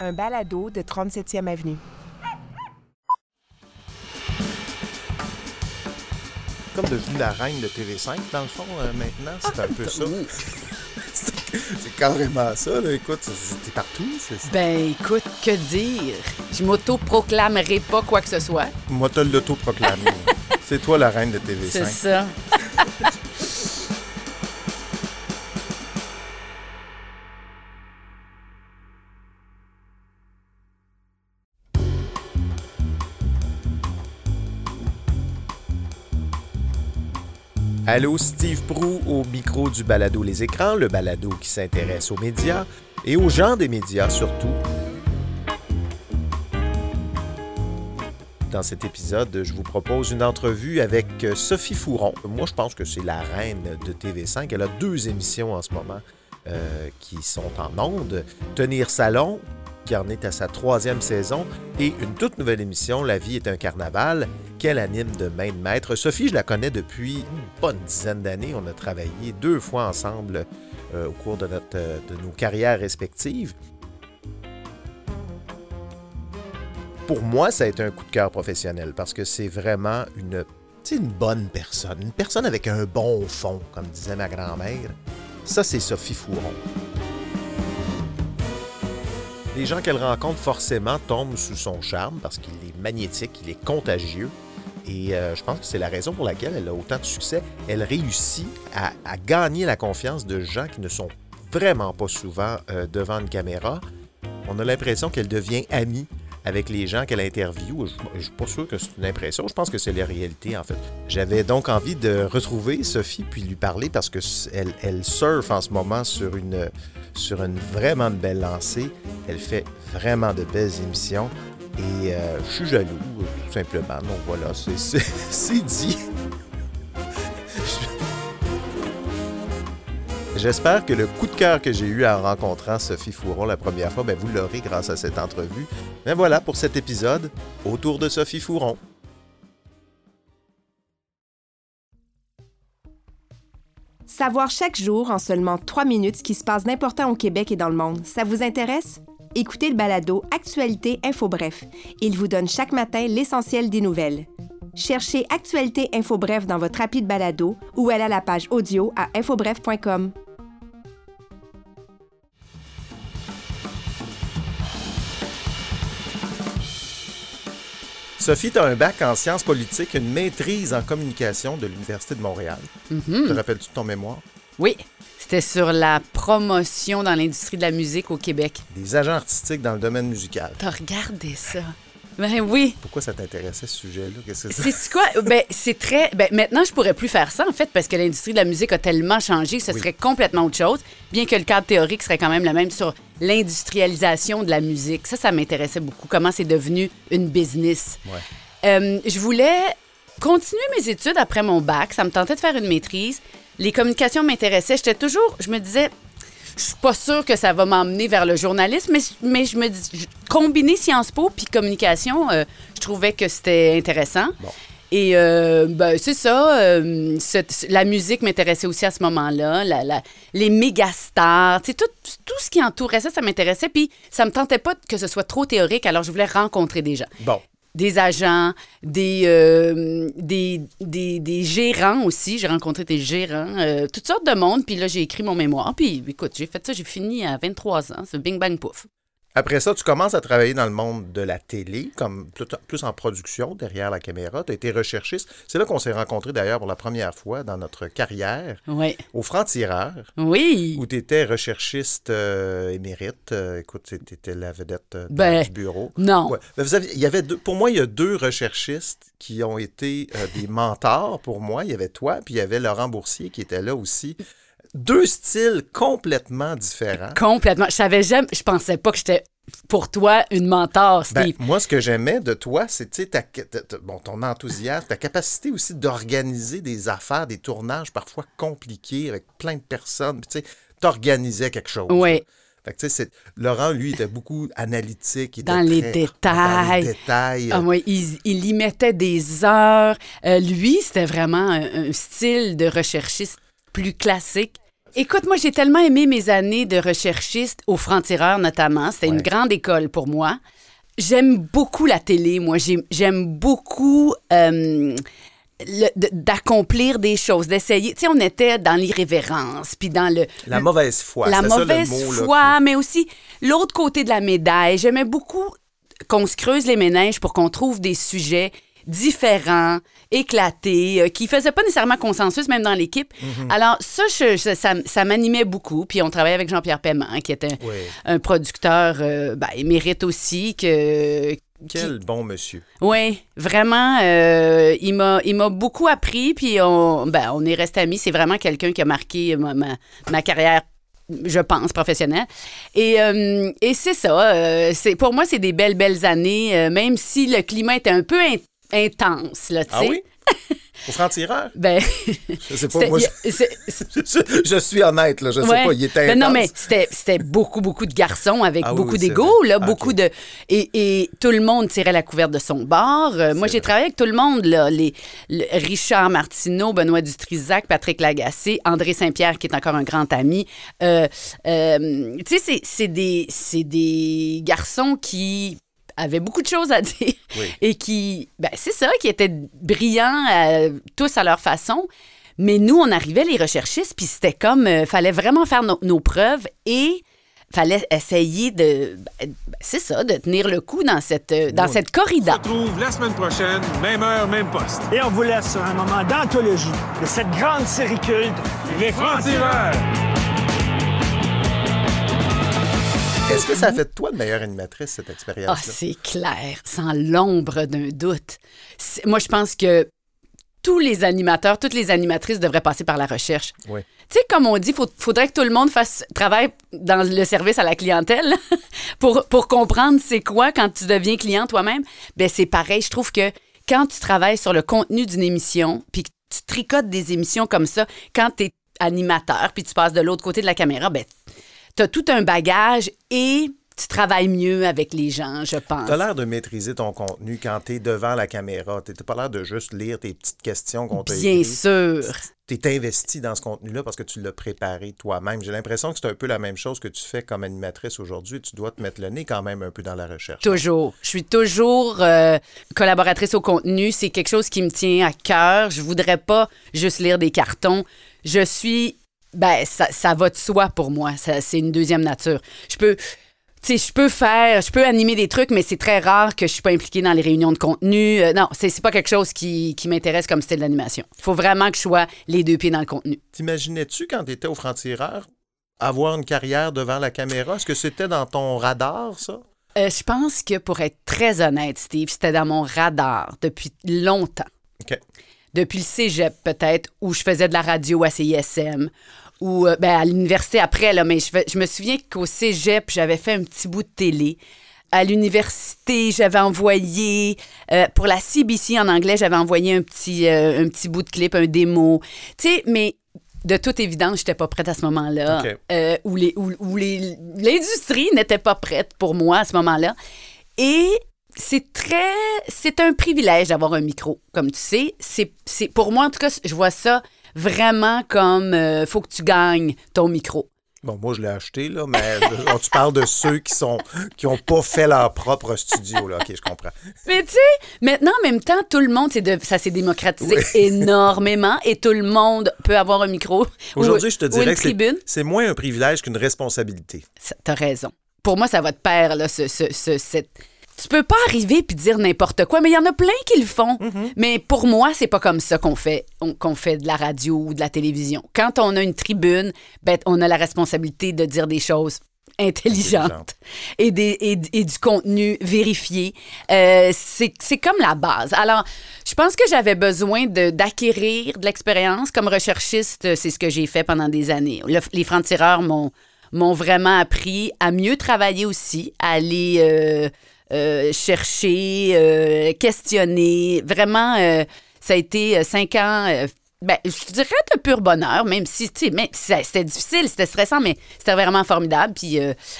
un balado de 37e Avenue. Comme devenue la reine de TV5, dans le fond, euh, maintenant, c'est un peu ça. c'est carrément ça, là. Écoute, t'es partout. c'est- Ben écoute, que dire? Je m'auto-proclamerai pas quoi que ce soit. Moi, t'as l'auto-proclamé. c'est toi la reine de TV5. C'est ça. Allô, Steve Prou au micro du balado Les Écrans, le balado qui s'intéresse aux médias et aux gens des médias surtout. Dans cet épisode, je vous propose une entrevue avec euh, Sophie Fouron. Moi, je pense que c'est la reine de TV5. Elle a deux émissions en ce moment euh, qui sont en ondes. Tenir Salon, qui en est à sa troisième saison, et une toute nouvelle émission, La vie est un carnaval, qu'elle anime de main de maître. Sophie, je la connais depuis une bonne dizaine d'années. On a travaillé deux fois ensemble euh, au cours euh, de nos carrières respectives. Pour moi, ça a été un coup de cœur professionnel parce que c'est vraiment une, une bonne personne, une personne avec un bon fond, comme disait ma grand-mère. Ça, c'est Sophie Fouron. Les gens qu'elle rencontre forcément tombent sous son charme parce qu'il est magnétique, il est contagieux. Et euh, je pense que c'est la raison pour laquelle elle a autant de succès. Elle réussit à, gagner la confiance de gens qui ne sont vraiment pas souvent euh, devant une caméra. On a l'impression qu'elle devient amie avec les gens qu'elle interviewe. Je ne suis pas sûr que c'est une impression, je pense que c'est la réalité en fait. J'avais donc envie de retrouver Sophie puis lui parler parce que elle surfe en ce moment sur une, sur une vraiment belle lancée. Elle fait vraiment de belles émissions et euh, je suis jaloux, tout simplement. Donc voilà, c'est- dit. J'espère que le coup de cœur que j'ai eu en rencontrant Sophie Fouron la première fois, ben, vous l'aurez grâce à cette entrevue. Mais voilà pour cet épisode autour de Sophie Fouron. Savoir chaque jour en seulement trois minutes ce qui se passe d'important au Québec et dans le monde, ça vous intéresse? Écoutez le balado Actualité Info Bref. Il vous donne chaque matin l'essentiel des nouvelles. Cherchez Actualité Info Bref dans votre appli balado ou allez à la page audio à infobref.com. Sophie, tu as un bac en sciences politiques, une maîtrise en communication de l'Université de Montréal. Te rappelles-tu de ton mémoire? Oui, c'était sur la promotion dans l'industrie de la musique au Québec. Des agents artistiques dans le domaine musical. T'as regardé ça? Ben oui. Pourquoi ça t'intéressait ce sujet-là? Qu'est-ce que c'est? C'est quoi? Ben, c'est très. Ben, maintenant, je pourrais plus faire ça, en fait, parce que l'industrie de la musique a tellement changé ce Oui. serait complètement autre chose, bien que le cadre théorique serait quand même le même sur l'industrialisation de la musique. Ça, ça m'intéressait beaucoup. Comment c'est devenu une business. Ouais. Euh, je voulais continuer mes études après mon bac. Ça me tentait de faire une maîtrise. Les communications m'intéressaient. J'étais toujours. Je me disais. Je suis pas sûre que ça va m'emmener vers le journalisme, mais, mais je me dis, combiner Sciences Po puis communication, euh, je trouvais que c'était intéressant. Bon. Et euh, ben, c'est ça. euh, la musique m'intéressait aussi à ce moment-là. La, la- les méga stars, tu sais, tout, tout ce qui entourait ça, ça m'intéressait. Puis ça me tentait pas que ce soit trop théorique, alors je voulais rencontrer des gens Bon, des agents, des, euh, des, des, des gérants aussi. J'ai rencontré des gérants, euh, toutes sortes de monde. Puis là, j'ai écrit mon mémoire. Puis écoute, j'ai fait ça, j'ai fini à 23 ans. C'est bing bang pouf. Après ça, tu commences à travailler dans le monde de la télé, comme plus, en production, derrière la caméra. Tu as été recherchiste. C'est là qu'on s'est rencontrés d'ailleurs pour la première fois dans notre carrière, Oui. au Franc-Tireur, Oui. où tu étais recherchiste euh, émérite. Euh, écoute, tu étais la vedette euh, Ben, du bureau. Non. Ouais. Vous il y avait deux, pour moi, il y a deux recherchistes qui ont été des mentors pour moi. Il y avait toi, puis il y avait Laurent Boursier qui était là aussi. Deux styles complètement différents. Complètement. Je savais jamais, je pensais pas que j'étais pour toi une mentor, Ben, Steve. moi, ce que j'aimais de toi, ta, ta- ta- bon, ton enthousiasme, ta capacité aussi d'organiser des affaires, des tournages parfois compliqués avec plein de personnes. Tu sais, t'organisais quelque chose. Oui. Fait que, tu sais, c'est- Laurent, lui, était beaucoup analytique. il était Dans les très- détails. Dans les détails. Ah, il y mettait des heures. Euh, lui, c'était vraiment un, un style de recherchiste plus classique. Écoute, moi, j'ai tellement aimé mes années de recherchiste au franc-tireur, notamment. C'était une grande école pour moi. J'aime beaucoup la télé, moi. J'ai- J'aime beaucoup euh, d'accomplir des choses, d'essayer. Tu sais, on était dans l'irrévérence, puis dans le... La mauvaise foi. la ça le mauvaise là, foi, mais aussi l'autre côté de la médaille. J'aimais beaucoup qu'on se creuse les méninges pour qu'on trouve des sujets différents, éclatés, euh, qui faisaient pas nécessairement consensus, même dans l'équipe. Mhm. Alors, ça, je- je- ça, ça m'animait beaucoup. Puis on travaillait avec Jean-Pierre Paiement, qui était Oui. un producteur euh, ben, émérite aussi, que, Quel bon monsieur. oui, vraiment, euh, il m'a beaucoup appris, puis on, ben, on est resté amis. C'est vraiment quelqu'un qui a marqué ma, ma, ma carrière, je pense, professionnelle. Et, euh, et c'est ça. euh, c'est pour moi, c'est des belles, belles années, même si le climat était un peu intense, là, tu sais. Ah oui? Au franc-tireur? Ben, Je sais pas, moi, je, suis honnête, là. Je sais Ouais. pas, il était Ben non, mais c'était, beaucoup, beaucoup de garçons avec Ah beaucoup oui, vrai. là, Ah, beaucoup de... Et, et tout le monde tirait la couverte de son bord. Euh, moi, j'ai travaillé avec tout le monde, là, les, le- Richard Martineau, Benoît Dutrisac, Patrick Lagacé, André Saint-Pierre, qui est encore un grand ami. Euh, euh, tu sais, c'est, c'est des, c'est des garçons qui avaient beaucoup de choses à dire Oui. et qui, ben, c'est ça, qui étaient brillants euh, tous à leur façon. Mais nous, on arrivait, les recherchistes, puis c'était comme, euh, fallait vraiment faire no- nos preuves et fallait essayer de, ben, c'est ça, de tenir le coup dans cette, euh, dans Oui. cette On se corrida. retrouve la semaine prochaine, même heure, même poste. Et on vous laisse sur un moment d'anthologie de cette grande série culte, Les francs-tireurs! Est-ce que ça a fait de toi de meilleure animatrice, cette Ah, expérience-là? c'est clair, sans l'ombre d'un doute. C'est- Moi, je pense que tous les animateurs, toutes les animatrices devraient passer par la recherche. Oui. Tu sais, comme on dit, il faudrait que tout le monde fasse travaille dans le service à la clientèle pour, pour comprendre c'est quoi quand tu deviens client toi-même. Ben c'est pareil, je trouve que quand tu travailles sur le contenu d'une émission, puis que tu tricotes des émissions comme ça, quand tu es animateur, puis tu passes de l'autre côté de la caméra, ben tu as tout un bagage et tu travailles mieux avec les gens, je pense. Tu as l'air de maîtriser ton contenu quand tu es devant la caméra. Tu n'as pas l'air de juste lire tes petites questions qu'on t'a Bien sûr. Tu es investi dans ce contenu-là parce que tu l'as préparé toi-même. J'ai l'impression que c'est un peu la même chose que tu fais comme animatrice aujourd'hui. Tu dois te mettre le nez quand même un peu dans la recherche. Toujours. Je suis toujours euh, collaboratrice au contenu. C'est quelque chose qui me tient à cœur. Je voudrais pas juste lire des cartons. Je suis. Ben, ça, ça va de soi pour moi. C'est une deuxième nature. Je peux. Je peux faire, je peux animer des trucs, mais c'est très rare que je suis pas impliquée dans les réunions de contenu. Euh, non, c'est c'est pas quelque chose qui, qui m'intéresse comme style d'animation. Il faut vraiment que je sois les deux pieds dans le contenu. T'imaginais-tu, quand tu étais au franc-tireur, avoir une carrière devant la caméra? Est-ce que c'était dans ton radar, ça? Euh, je pense que pour être très honnête, Steve, c'était dans mon radar depuis longtemps. OK. Depuis le cégep, peut-être, où je faisais de la radio à CISM, ou euh, ben, à l'université après, là, mais je, je me souviens qu'au cégep, j'avais fait un petit bout de télé. À l'université, j'avais envoyé, euh, pour la CBC en anglais, j'avais envoyé un petit, euh, un petit bout de clip, un démo. Tu sais, mais de toute évidence, j'étais pas prête à ce moment-là. OK. Euh, où les, où, où les, l'industrie n'était pas prête pour moi à ce moment-là. Et c'est très. C'est un privilège d'avoir un micro, comme tu sais. C'est, c'est, pour moi, en tout cas, je vois ça vraiment comme euh, faut que tu gagnes ton micro. Bon, moi, je l'ai acheté, là, mais on- tu parles de ceux qui sont qui ont pas fait leur propre studio, là. OK, je comprends. Mais tu sais, maintenant, en même temps, tout le monde, de, ça s'est démocratisé énormément et tout le monde peut avoir un micro. ou- Aujourd'hui, je te dirais que c'est- moins un privilège qu'une responsabilité. T'as raison. Pour moi, ça va de pair, là, ce, ce- ce- cette... Tu peux pas arriver puis dire n'importe quoi, mais il y en a plein qui le font. Mais pour moi, c'est pas comme ça qu'on fait, on- qu'on fait de la radio ou de la télévision. Quand on a une tribune, ben, on a la responsabilité de dire des choses intelligentes et, des, et, et du contenu vérifié. Euh, c'est c'est comme la base. Alors, je pense que j'avais besoin de- d'acquérir de l'expérience comme recherchiste. C'est ce que j'ai fait pendant des années. Le- les francs-tireurs m'ont m'ont vraiment appris à mieux travailler aussi, à aller euh, euh, chercher, euh, questionner. Vraiment, euh, ça a été cinq ans. ben, je dirais de pur bonheur, même si, tu sais, c'était difficile, c'était stressant, mais c'était vraiment formidable. Puis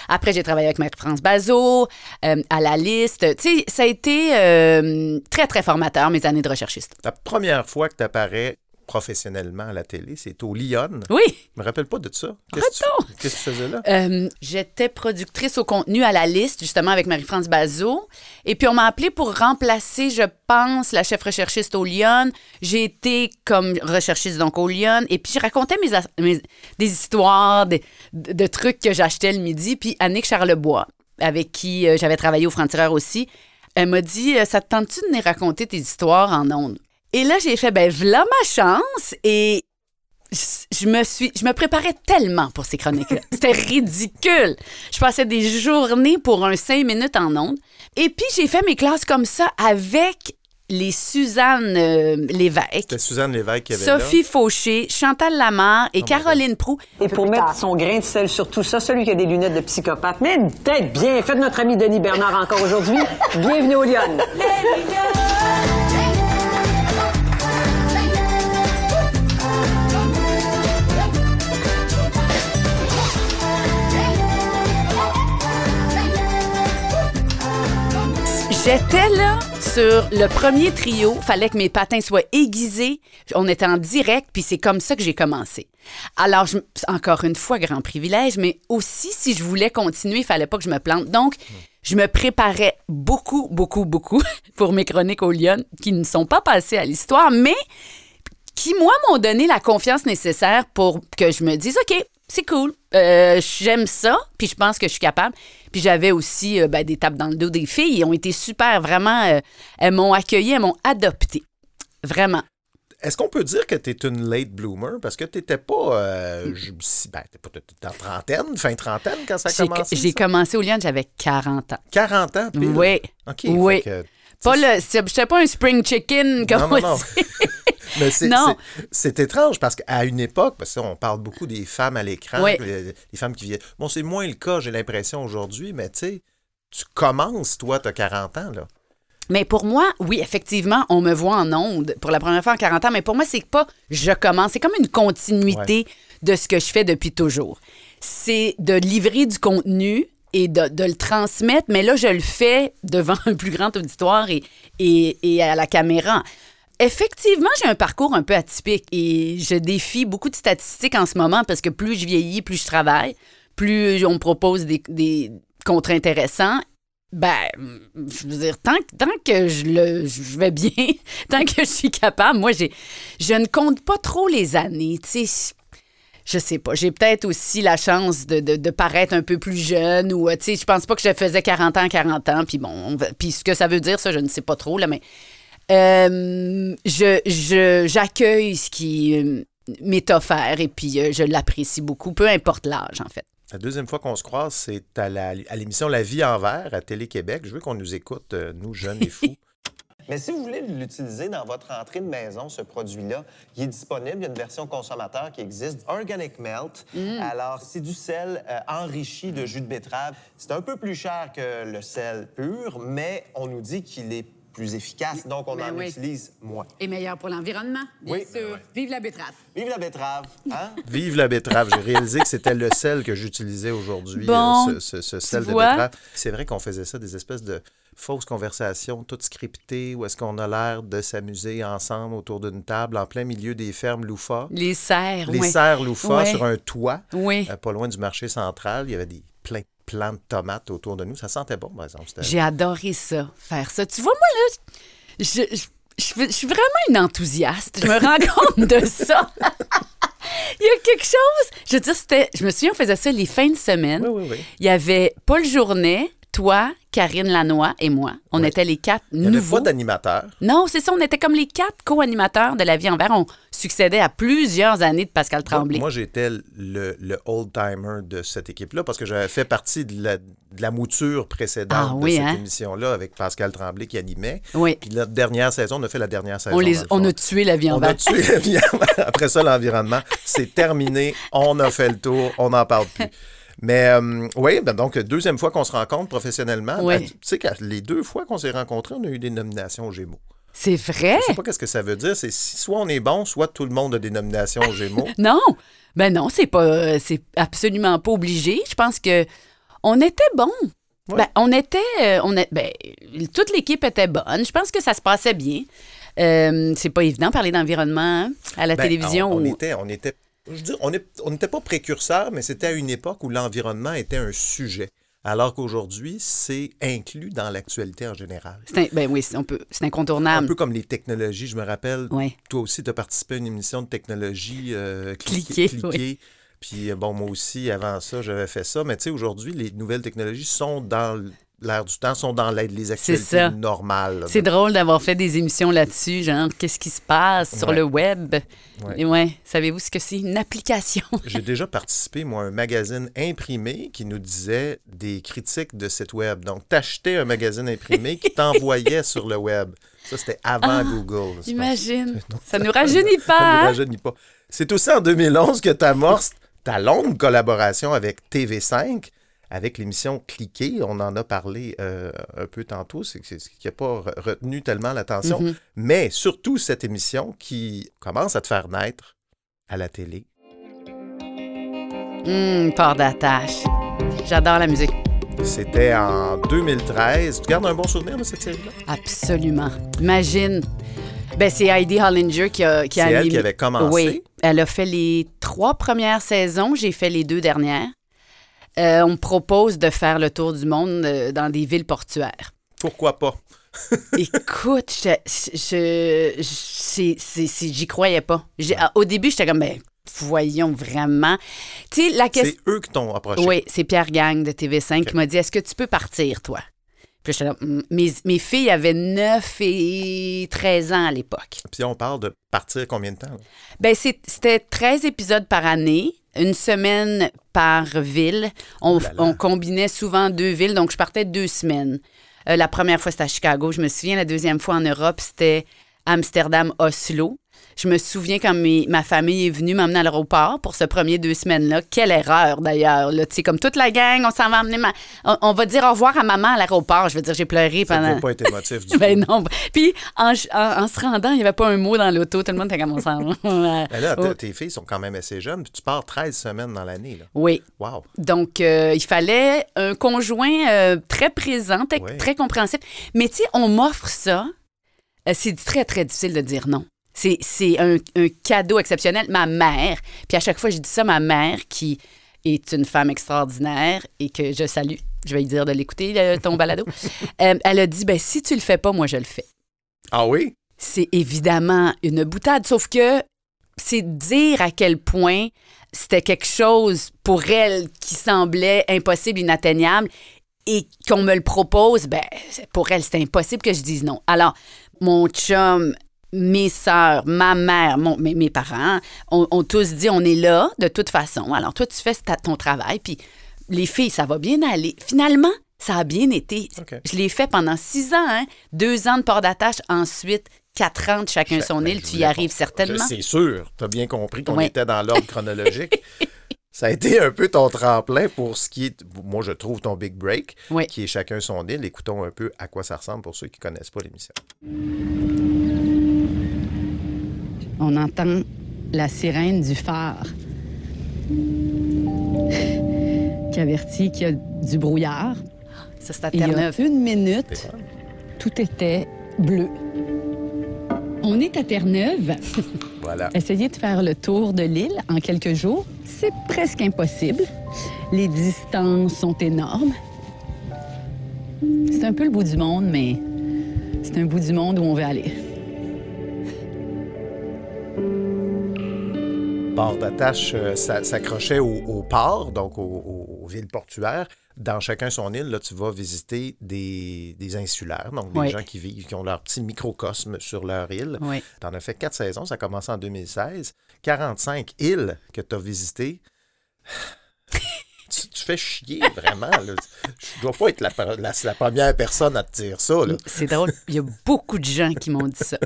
après, j'ai travaillé avec Marie-France Bazot, à la liste. Tu sais, ça a été très, très formateur, mes années de recherchiste. La première fois que tu apparais professionnellement à la télé. C'est au Lyon. Oui. Je me rappelle pas de ça. Qu'est-ce que tu- qu'est-ce que tu faisais là? Euh, J'étais productrice au contenu à la liste, justement, avec Marie-France Bazot. Et puis, on m'a appelé pour remplacer, je pense, la chef recherchiste au Lyon. J'ai été comme recherchiste, donc, au Lyon. Et puis, je racontais mes, des histoires, des- de, de trucs que j'achetais le midi. Puis, Annick Charlebois, avec qui euh, j'avais travaillé au Franc-Tireur aussi, elle m'a dit euh, Ça te tente-tu de venir raconter tes histoires en ondes Et là, j'ai fait Ben, voilà ma chance. Et je me suis je me préparais tellement pour ces chroniques là c'était ridicule je passais des journées pour un cinq minutes en ondes et puis j'ai fait mes classes comme ça avec les Suzanne euh, Lévesque C'était Suzanne Lévesque qui avait là. Sophie Fauché, Chantal Lamar et Caroline Prou. Et pour mettre son grain de sel sur tout ça, celui qui a des lunettes de psychopathe, mais une tête bien faite, notre ami Denis Bernard encore aujourd'hui. Bienvenue au Lyon. J'étais là sur le premier trio. Fallait que mes patins soient aiguisés. On était en direct, puis c'est comme ça que j'ai commencé. Alors, encore une fois, grand privilège, mais aussi, si je voulais continuer, il fallait pas que je me plante. Donc, je me préparais beaucoup, beaucoup, beaucoup pour mes chroniques au Lyon, qui ne sont pas passées à l'histoire, mais qui, moi, m'ont donné la confiance nécessaire pour que je me dise, OK, c'est cool, euh, j'aime ça, puis je pense que je suis capable. Puis j'avais aussi euh, ben, des tapes dans le dos des filles. Ils ont été super, vraiment. euh, elles m'ont accueilli, elles m'ont adopté. Vraiment. Est-ce qu'on peut dire que tu es une late bloomer? Parce que tu n'étais pas, je- si- ben, t'es pas en trentaine, fin trentaine quand ça a J'ai commencé? j'ai ça? commencé au Lyon, j'avais 40 ans. 40 ans, pile? Oui. OK. Oui. Pas le. J'étais pas un spring chicken, comme Non, non, on non. dit. Mais c'est, Non. c'est- c'est étrange parce qu'à une époque, parce qu'on parle beaucoup des femmes à l'écran, Oui. les, les femmes qui viennent. Bon, c'est moins le cas, j'ai l'impression, aujourd'hui, mais tu sais, tu commences, toi, tu as 40 ans, là. Mais pour moi, oui, effectivement, on me voit en onde pour la première fois en 40 ans, mais pour moi, c'est pas je commence. C'est comme une continuité de ce que je fais depuis toujours. C'est de livrer du contenu et de, de le transmettre, mais là, je le fais devant un plus grand auditoire et, et, et à la caméra. Effectivement, j'ai un parcours un peu atypique et je défie beaucoup de statistiques en ce moment parce que plus je vieillis, plus je travaille, plus on me propose des, des contrats intéressants ben, je veux dire, tant, que- je, vais bien, tant que je suis capable, moi, j'ai, je ne compte pas trop les années, tu sais. Je sais pas. J'ai peut-être aussi la chance de, de- paraître un peu plus jeune ou, euh, tu sais, je pense pas que je faisais 40 ans, 40 ans, puis bon, puis ce que ça veut dire, ça, je ne sais pas trop, là, mais euh, je, je- j'accueille ce qui euh, m'est offert et puis euh, je l'apprécie beaucoup, peu importe l'âge, en fait. La deuxième fois qu'on se croise, c'est à, la- à l'émission La vie en vert à Télé-Québec. Je veux qu'on nous écoute, nous, jeunes et fous. Mais si vous voulez l'utiliser dans votre entrée de maison, ce produit-là, il est disponible. Il y a une version consommateur qui existe, Organic Melt. Alors, c'est du sel euh, enrichi de jus de betterave. C'est un peu plus cher que le sel pur, mais on nous dit qu'il est plus efficace, donc on Ben en oui. utilise moins. Et meilleur pour l'environnement, bien Oui. sûr. Vive la betterave. Vive la betterave! Hein? Vive la betterave. J'ai réalisé que c'était le sel que j'utilisais aujourd'hui, Bon, euh, ce, ce- ce sel de vois? betterave. C'est vrai qu'on faisait ça, des espèces de fausses conversations, toutes scriptées, où est-ce qu'on a l'air de s'amuser ensemble autour d'une table en plein milieu des fermes loufa. Les serres, Les oui. serres loufa sur un toit, Oui. euh, pas loin du marché central. Il y avait des plein plants de tomates autour de nous. Ça sentait bon, par exemple. J'ai adoré ça, faire ça. Tu vois, moi, là, je, je, je- je suis vraiment une enthousiaste. Je me rends compte de ça. Il y a quelque chose. Je veux dire, c'était. Je me souviens, on faisait ça les fins de semaine. Oui, oui, oui. Il y avait Paul Journet, toi, Karine Lanois et moi. On Ouais. était les quatre Il avait nouveaux. pas d'animateur. Non, c'est ça. On était comme les quatre co-animateurs de La Vie en Vert. On succédait à plusieurs années de Pascal Tremblay. Moi, j'étais le, le old-timer de cette équipe-là parce que j'avais fait partie de la, de la mouture précédente Ah de cette hein? émission-là avec Pascal Tremblay qui animait. Oui. Puis la dernière saison, on a fait la dernière saison. on, les, a tué La Vie en On a Vert. tué la vie en- Après ça, l'environnement, c'est terminé. On a fait le tour. On n'en parle plus. Mais euh, oui, ben donc, deuxième fois qu'on se rencontre professionnellement. Oui. Ben, tu sais que les deux fois qu'on s'est rencontrés, on a eu des nominations aux Gémeaux. C'est vrai? Je sais pas qu'est-ce que ça veut dire. C'est si soit on est bon, soit tout le monde a des nominations aux Gémeaux. Non, ben non, c'est pas, c'est absolument pas obligé. Je pense que on était bon. Ouais. Ben, on était, euh, on ben, toute l'équipe était bonne. Je pense que ça se passait bien. Euh, c'est pas évident de parler d'environnement hein, à la Ben, télévision. On, on était, on était, je dis, on n'était pas précurseur, mais c'était à une époque où l'environnement était un sujet. Alors qu'aujourd'hui, c'est inclus dans l'actualité en général. C'est ben oui, c'est- on peut- c'est Un incontournable. peu comme les technologies, je me rappelle, Ouais. toi aussi, tu as participé à une émission de technologie euh, Cliquer, cliquer. cliquer. Puis, euh, bon, moi aussi, avant ça, j'avais fait ça. Mais tu sais, aujourd'hui, les nouvelles technologies sont dans l'air du temps, sont dans l'aide les actualités normales. C'est drôle d'avoir fait des émissions là-dessus, genre qu'est-ce qui se passe sur le web? Ouais. Et ouais, savez-vous ce que c'est? Une application J'ai déjà participé, moi, à un magazine imprimé qui nous disait des critiques de site web. Donc, t'achetais un magazine imprimé qui t'envoyait sur le web. Ça, c'était avant Google. c'est pas- Imagine, Donc, ça nous rajeunit Ça ne pas. hein? rajeunit pas. C'est aussi en 2011 que tu amorces ta longue collaboration avec TV5, avec l'émission Cliquer. On en a parlé euh, un peu tantôt, c'est ce qui n'a pas re- retenu tellement l'attention. Mhm. Mais surtout cette émission qui commence à te faire naître à la télé. Hum, port d'attache. J'adore la musique. C'était en 2013. Tu gardes un bon souvenir de cette série-là? Absolument. Imagine. Ben, c'est Heidi Hollinger qui a, qui a C'est elle qui avait commencé. Oui. Elle a fait les trois premières saisons. J'ai fait les deux dernières. Euh, on me propose de faire le tour du monde euh, dans des villes portuaires. Pourquoi pas? Écoute, je, j'y croyais pas. Au début, j'étais comme, ben, voyons vraiment. Tu sais, la question. C'est eux qui t'ont approché. Oui, c'est Pierre Gang de TV5 qui m'a dit Est-ce que tu peux partir, toi? Puis j'étais là, Hmm. mes, mes filles avaient 9 et 13 ans à l'époque. Puis on parle de partir combien de temps? là? Ben, c'est- c'était 13 épisodes par année, une semaine par ville. On, combinait souvent deux villes, donc je partais deux semaines. Euh, la première fois, c'était à Chicago. Je me souviens, la deuxième fois en Europe, c'était Amsterdam-Oslo. Je me souviens quand mes- ma famille est venue m'emmener à l'aéroport pour ce premier deux semaines-là. Quelle erreur, d'ailleurs. là. Tu sais, comme toute la gang, on s'en va emmener ma... On, on va dire au revoir à maman à l'aéroport. Je veux dire, j'ai pleuré Ça pendant... peut pas être émotif du Ben non. Puis en, en- en se rendant, il n'y avait pas un mot dans l'auto. Tout le monde était comme on s'en va. Mais là, tes filles sont quand même assez jeunes, puis tu pars 13 semaines dans l'année. là. Oui. Wow! Donc, euh, il fallait un conjoint euh, très présent, très, Ouais. très compréhensif. Mais tu sais, on m'offre ça. Euh, c'est très, très difficile de dire non. C'est c'est un, un cadeau exceptionnel. Ma mère, puis à chaque fois, je dis ça, ma mère, qui est une femme extraordinaire et que je salue, je vais lui dire de l'écouter, euh, ton balado, euh, elle a dit, ben si tu le fais pas, moi, je le fais. Ah oui? c'est évidemment une boutade, sauf que c'est dire à quel point c'était quelque chose pour elle qui semblait impossible, inatteignable, et qu'on me le propose, ben, pour elle, c'était impossible que je dise non. Alors, mon chum, mes sœurs, ma mère, mon- mes, mes parents, ont, tous dit on est là de toute façon. Alors, toi, tu fais ta- ton travail, puis les filles, ça va bien aller. Finalement, ça a bien été. Je l'ai fait pendant six ans, hein? deux ans de port d'attache, ensuite quatre ans de chacun son Ben, île. Tu y arrives certainement. C'est sûr. Tu as bien compris qu'on Oui. était dans l'ordre chronologique. Ça a été un peu ton tremplin pour ce qui est, moi je trouve, ton big break, Oui. qui est chacun son île. Écoutons un peu à quoi ça ressemble pour ceux qui ne connaissent pas l'émission. On entend la sirène du phare qui avertit qu'il y a du brouillard. Ça, c'est à Il y a Terre-Neuve. une minute, tout était bleu. On est à Terre-Neuve. Voilà. Essayer de faire le tour de l'île en quelques jours, c'est presque impossible. Les distances sont énormes. C'est un peu le bout du monde, mais c'est un bout du monde où on veut aller. Port d'attache euh, s'a- s'accrochait au, au port, donc au- au- aux villes portuaires. Dans chacun son île, là, tu vas visiter des, des insulaires, donc des Oui. gens qui vivent, qui ont leur petit microcosme sur leur île. Oui. Tu en as fait quatre saisons, ça a commencé en 2016. 45 îles que tu as visitées. tu, tu fais chier, vraiment. là. Je dois pas être la, per- la- la première personne à te dire ça. C'est drôle. Il y a beaucoup de gens qui m'ont dit ça.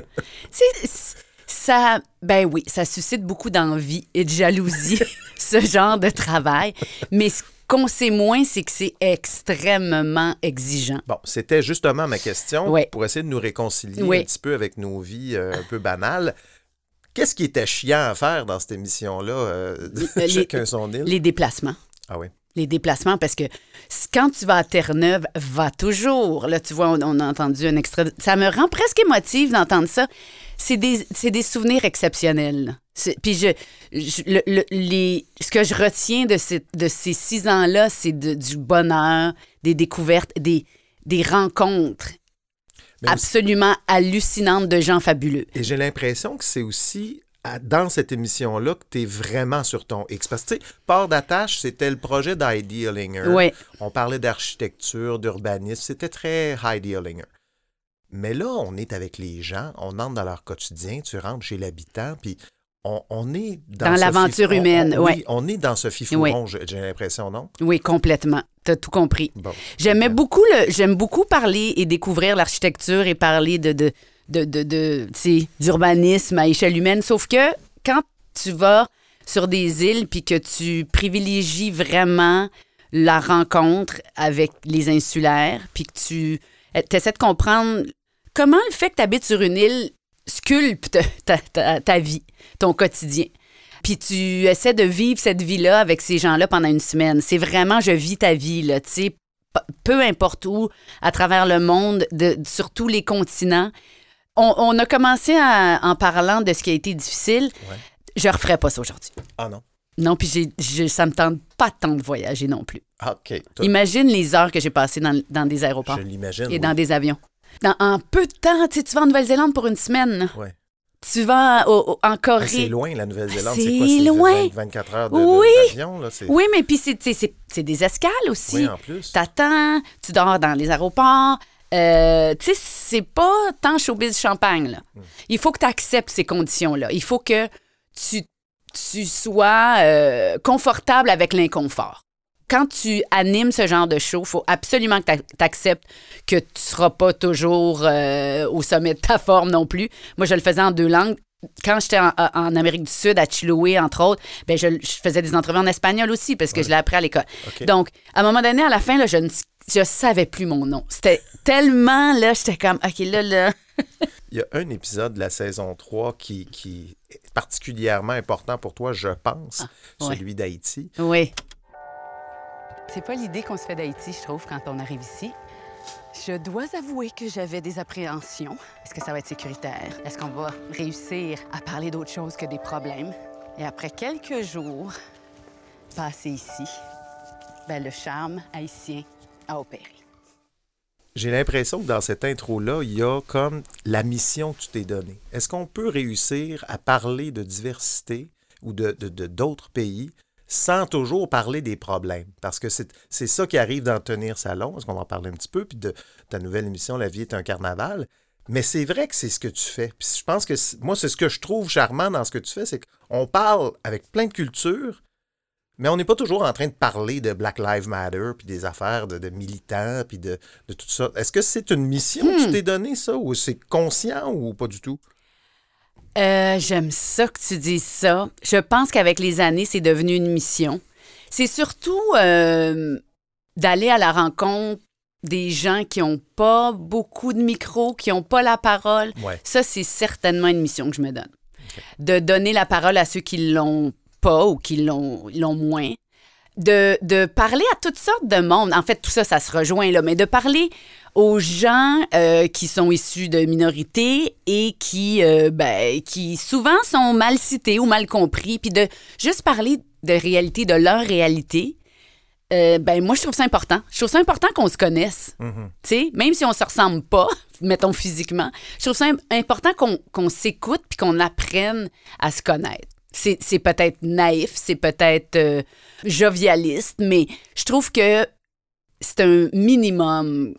Ça, ben oui, ça suscite beaucoup d'envie et de jalousie, ce genre de travail. Mais ce qu'on sait moins, c'est que c'est extrêmement exigeant. Bon, c'était justement ma question pour essayer de nous réconcilier Oui. un petit peu avec nos vies euh, un peu banales. Qu'est-ce qui était chiant à faire dans cette émission-là, euh, Les- chacun son île? Les déplacements. Ah oui. Les déplacements parce que quand tu vas à Terre-Neuve, va toujours. Là, tu vois, on, on a entendu un extrait. Ça me rend presque émotive d'entendre ça. C'est des, des souvenirs exceptionnels. Puis je, je- le- le- les, ce que je retiens de, ces- de ces six ans-là, c'est du bonheur, des découvertes, des, des rencontres absolument hallucinantes de gens fabuleux. Et j'ai l'impression que c'est aussi à- dans cette émission-là que tu es vraiment sur ton X. Parce que, tu sais, Port d'attache, c'était le projet d'Heidi Hollinger. Ouais. On parlait d'architecture, d'urbanisme. C'était très Heidi Hollinger. Mais là, on est avec les gens, on entre dans leur quotidien, tu rentres chez l'habitant, puis on, on est dans, Dans l'aventure on- humaine, ouais. Oui, on est dans ce fifouron, j'ai j'ai l'impression, non? Oui, complètement. Tu as tout compris. Bon. J'aimais beaucoup le, j'aime beaucoup parler et découvrir l'architecture et parler de, de, de, de, de, d'urbanisme à échelle humaine. Sauf que quand tu vas sur des îles puis que tu privilégies vraiment la rencontre avec les insulaires puis que tu essaies de comprendre comment le fait que tu habites sur une île sculpte ta, ta- ta vie, ton quotidien. Puis tu essaies de vivre cette vie-là avec ces gens-là pendant une semaine. C'est vraiment, je vis ta vie, là, tu sais, peu importe où, à travers le monde, de, sur tous les continents. On, on a commencé à- en parlant de ce qui a été difficile. Ouais. Je referai pas ça aujourd'hui. Ah non? Non, puis j'ai, j'ai- ça me tente pas tant de voyager non plus. Ah, OK. Toi, Imagine les heures que j'ai passées dans, dans des aéroports je l'imagine. et oui. dans des avions. Dans, en peu de temps, tu vas en Nouvelle-Zélande pour une semaine. Ouais. Tu vas au- au- en Ah, Corée. c'est loin, la Nouvelle-Zélande. C'est C'est quoi? C'est loin. 20 24 heures de, de- Oui. d'avion, là? c'est- Oui, mais puis c'est, c'est des escales aussi. Oui, en plus. T'attends, tu dors dans les aéroports. Euh, tu sais, c'est pas tant showbiz champagne, là. Hmm. Il faut que tu acceptes ces conditions-là. Il faut que tu, tu sois euh, confortable avec l'inconfort. Quand tu animes ce genre de show, il faut absolument que tu acceptes que tu seras pas toujours euh, au sommet de ta forme non plus. Moi, je le faisais en deux langues. Quand j'étais en, en Amérique du Sud, à Chiloé, entre autres, ben je, je faisais des entrevues en espagnol aussi parce que je l'ai appris à l'école. Donc, à un moment donné, à la fin, là, je ne je savais plus mon nom. C'était tellement, là, j'étais comme, OK, là, là. Il y a un épisode de la saison 3 qui, qui est particulièrement important pour toi, je pense, Ah, ouais. celui d'Haïti. Oui. C'est pas l'idée qu'on se fait d'Haïti, je trouve, quand on arrive ici. Je dois avouer que j'avais des appréhensions. Est-ce que ça va être sécuritaire? Est-ce qu'on va réussir à parler d'autre chose que des problèmes? Et après quelques jours passés ici, ben, le charme haïtien a opéré. J'ai l'impression que dans cette intro-là, il y a comme la mission que tu t'es donnée. Est-ce qu'on peut réussir à parler de diversité ou de d'autres pays sans toujours parler des problèmes? Parce que c'est ça qui arrive dans Tenir Salon, parce qu'on va en parler un petit peu, puis de ta nouvelle émission La vie est un carnaval. Mais c'est vrai que c'est ce que tu fais. Puis je pense que moi, c'est ce que je trouve charmant dans ce que tu fais, c'est qu'on parle avec plein de cultures, mais on n'est pas toujours en train de parler de Black Lives Matter, puis des affaires de, de militants, puis de, de tout ça. Est-ce que c'est une mission que tu t'es donnée, ça, ou c'est conscient ou pas du tout? Euh, J'aime ça que tu dises ça. Je pense qu'avec les années, c'est devenu une mission. C'est surtout euh, d'aller à la rencontre des gens qui n'ont pas beaucoup de micros, qui n'ont pas la parole. Ouais. Ça, c'est certainement une mission que je me donne. De donner la parole à ceux qui l'ont pas ou qui l'ont moins. De, de parler à toutes sortes de monde. En fait, tout ça, ça se rejoint, là, mais de parler aux gens euh, qui sont issus de minorités et qui, euh, ben, qui souvent sont mal cités ou mal compris, puis de juste parler de réalité, de leur réalité. Euh, ben moi, je trouve ça important. Je trouve ça important qu'on se connaisse. Tu sais, même si on se ressemble pas, mettons physiquement, je trouve ça im- important qu'on qu'on s'écoute puis qu'on apprenne à se connaître. C'est peut-être naïf, c'est peut-être euh, jovialiste, mais je trouve que c'est un minimum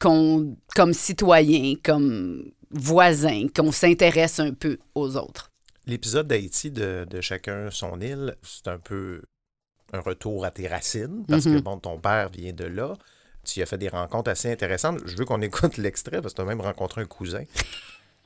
qu'on, comme citoyen, comme voisin, qu'on s'intéresse un peu aux autres. L'épisode d'Haïti de, de Chacun son île, c'est un peu un retour à tes racines, parce que, Mhm. bon, ton père vient de là. Tu as fait des rencontres assez intéressantes. Je veux qu'on écoute l'extrait, parce que tu as même rencontré un cousin.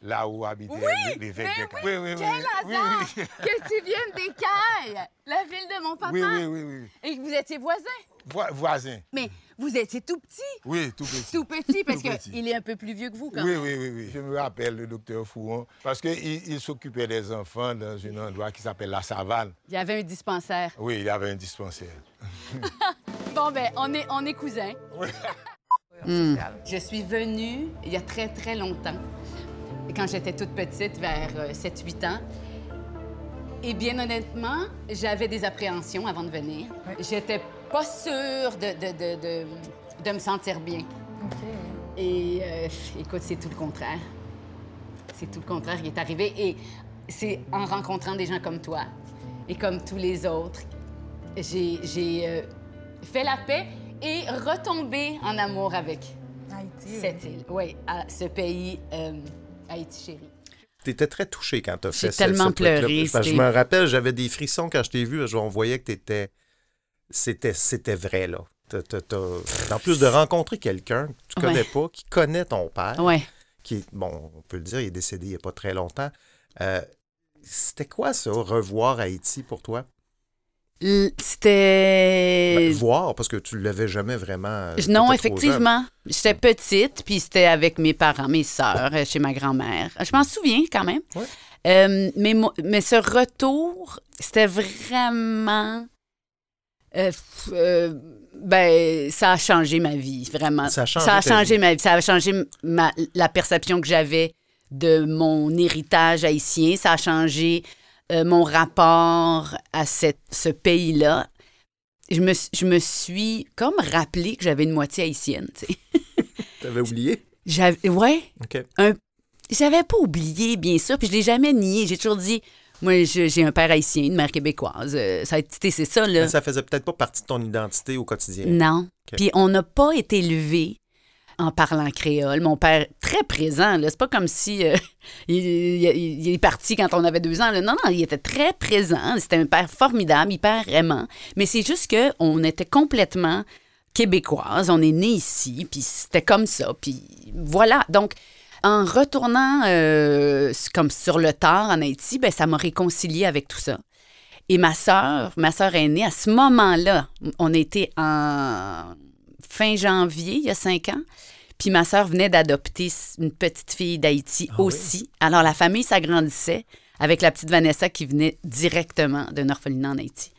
Là où habitaient les- les évêques. Oui, oui, oui. oui, oui. que tu viennes d'Écaille, la ville de mon papa, Oui, oui, oui, oui. et que vous étiez voisins. Voi- voisin. Mais vous étiez tout petit, Oui, tout petit. tout petit, parce qu'il est un peu plus vieux que vous, quand Oui, même. oui, oui, oui. Je me rappelle le docteur Fouron parce qu'il il s'occupait des enfants dans un endroit qui s'appelle la Savane. Il y avait un dispensaire. Oui, il avait un dispensaire. Bon, ben, on est, on est cousins. Hmm. Je suis venue il y a très, très longtemps, quand j'étais toute petite, vers 7-8 ans. Et bien honnêtement, j'avais des appréhensions avant de venir. J'étais pas sûre de, de, de, de, de me sentir bien. Et euh, écoute, c'est tout le contraire. C'est tout le contraire qui est arrivé. Et c'est en rencontrant des gens comme toi et comme tous les autres, j'ai j'ai, euh, fait la paix et retombé en amour avec cette île. Oui, à ce pays, euh, Haïti chérie. Tu étais très touché quand tu as J'ai fait ce- tellement ce truc-là. pleuré, Je me rappelle, j'avais des frissons quand je t'ai vu. On voyait que t'étais- c'était c'était vrai, là. T'as- t'as- t'as- En plus de rencontrer quelqu'un que tu connais Ouais. pas, qui connaît ton père, Ouais. qui bon, on peut le dire, il est décédé il n'y a pas très longtemps. Euh, C'était quoi ça, revoir Haïti pour toi? C'était. Ben, voir, parce que tu l'avais jamais vraiment. euh, Non, effectivement. J'étais petite, puis c'était avec mes parents, mes sœurs, euh, chez ma grand-mère. Je m'en souviens quand même. Ouais. Euh, mais, mais ce retour, c'était vraiment. euh, euh, ben, ça a changé ma vie, vraiment. Ça a changé ça a ta changé vie. ma vie. Ça a changé ma- la perception que j'avais de mon héritage haïtien. Ça a changé euh, mon rapport à cette, ce pays-là. Je me, je me suis comme rappelé que j'avais une moitié haïtienne. T'avais oublié? J'avais, ouais, OK. un, j'avais pas oublié, bien sûr, puis je l'ai jamais nié. J'ai toujours dit, moi, j'ai un père haïtien, une mère québécoise. Euh, ça a été, c'est ça, là. Mais ça faisait peut-être pas partie de ton identité au quotidien. Non. Puis on n'a pas été élevé en parlant créole. Mon père, très présent. C'est pas comme si euh, il, est parti quand on avait deux ans. Non, non, il était très présent. C'était un père formidable, hyper aimant. Mais c'est juste qu'on était complètement québécoise. On est né ici, puis c'était comme ça. Puis voilà. Donc, en retournant euh, comme sur le tard en Haïti, ben, ça m'a réconcilié avec tout ça. Et ma sœur, ma sœur aînée, à ce moment-là, on était en fin janvier, il y a cinq ans. Puis ma sœur venait d'adopter une petite fille d'Haïti aussi. Alors la famille s'agrandissait avec la petite Vanessa qui venait directement d'un orphelinat en Haïti.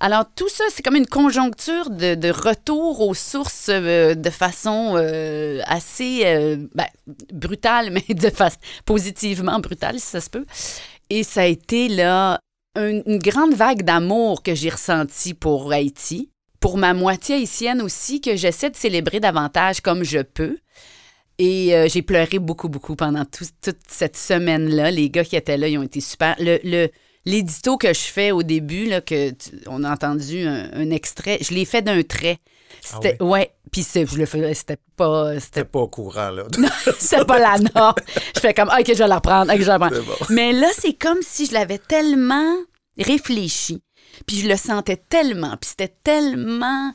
Alors tout ça, c'est comme une conjoncture de, de retour aux sources euh, de façon euh, assez euh, ben, brutale, mais de façon positivement brutale, si ça se peut. Et ça a été là un- une grande vague d'amour que j'ai ressentie pour Haïti, pour ma moitié haïtienne aussi, que j'essaie de célébrer davantage comme je peux. Et euh, j'ai pleuré beaucoup, beaucoup pendant tout- toute cette semaine-là. Les gars qui étaient là, ils ont été super. Le, le- l'édito que je fais au début, là, que tu- on a entendu un, un extrait, je l'ai fait d'un trait. C'était, ouais? Puis c'est- je le faisais, c'était pas, c'était pas au courant, là. c'est pas la norme. Je fais comme, Ah, OK, je vais la reprendre. OK, je vais la reprendre. C'est bon. Mais là, c'est comme si je l'avais tellement réfléchi. Puis je le sentais tellement. Puis c'était tellement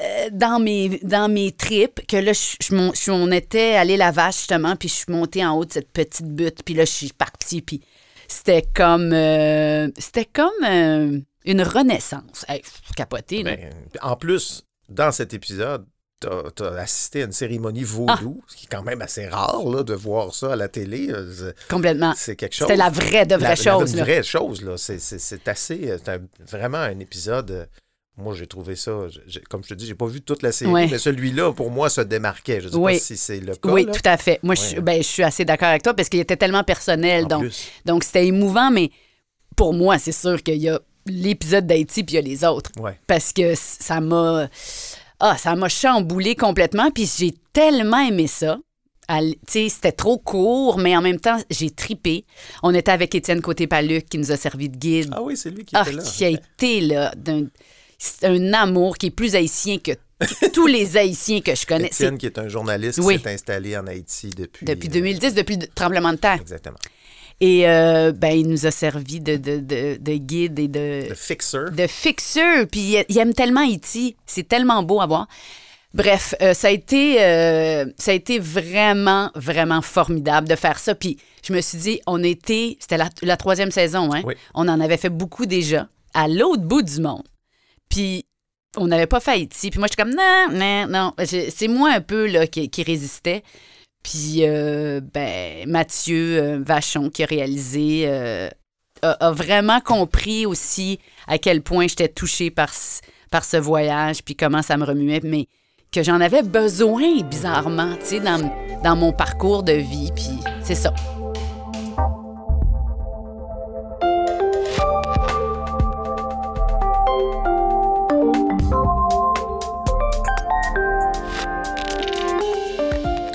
euh, dans, mes, dans mes tripes que là, je, on était allé la vache, justement. Puis je suis montée en haut de cette petite butte. Puis là, je suis partie. Puis c'était comme... euh, c'était comme euh, une renaissance. Hey, capoté. Ben, en plus, dans cet épisode, tu as, assisté à une cérémonie vaudou, Ah. ce qui est quand même assez rare là, de voir ça à la télé. Euh, Complètement. C'est quelque chose. C'était la vraie de vraie La- la- chose, Une là. vraie chose, là. C'est- assez. euh, C'est un- vraiment un épisode. euh, Moi, j'ai trouvé ça. Comme je te dis, j'ai pas vu toute la série, Ouais. mais celui-là, pour moi, se démarquait. Je ne sais Oui. pas si c'est le cas. Oui, là. tout à fait. Moi, je, Ouais. suis- ben, je suis assez d'accord avec toi parce qu'il était tellement personnel. En donc, plus. donc c'était émouvant, mais pour moi, c'est sûr qu'il y a l'épisode d'Haïti puis il y a les autres. Ouais. Parce que ça m'a. Ah, ça m'a chamboulé complètement. Puis j'ai tellement aimé ça. Al- Tu sais, c'était trop court, mais en même temps, j'ai tripé. On était avec Étienne Côté-Paluc qui nous a servi de guide. Ah oui, c'est lui qui Ah, était là. qui a été là d'un c'est un amour qui est plus haïtien que tous les haïtiens que je connais. Étienne, qui est un journaliste Oui. qui s'est installé en Haïti depuis. depuis euh, 2010, depuis le tremblement de terre. Exactement. Et euh, ben, il nous a servi de, de, de, de guide et de, Le fixer. de fixeur. Puis il, il aime tellement Haïti. C'est tellement beau à voir. Bref, euh, ça, a été, euh, ça a été vraiment, vraiment formidable de faire ça. Puis je me suis dit, on était, c'était la, la troisième saison, hein? Oui. On en avait fait beaucoup déjà, à l'autre bout du monde. Puis on n'avait pas fait Haïti. Puis moi, je suis comme, non, non, non. C'est moi un peu là, qui, qui résistait. Puis, euh, ben, Mathieu euh, Vachon, qui a réalisé, euh, a, vraiment compris aussi à quel point j'étais touchée par, ce voyage, puis comment ça me remuait, mais que j'en avais besoin, bizarrement, tu sais, dans, dans mon parcours de vie, puis c'est ça.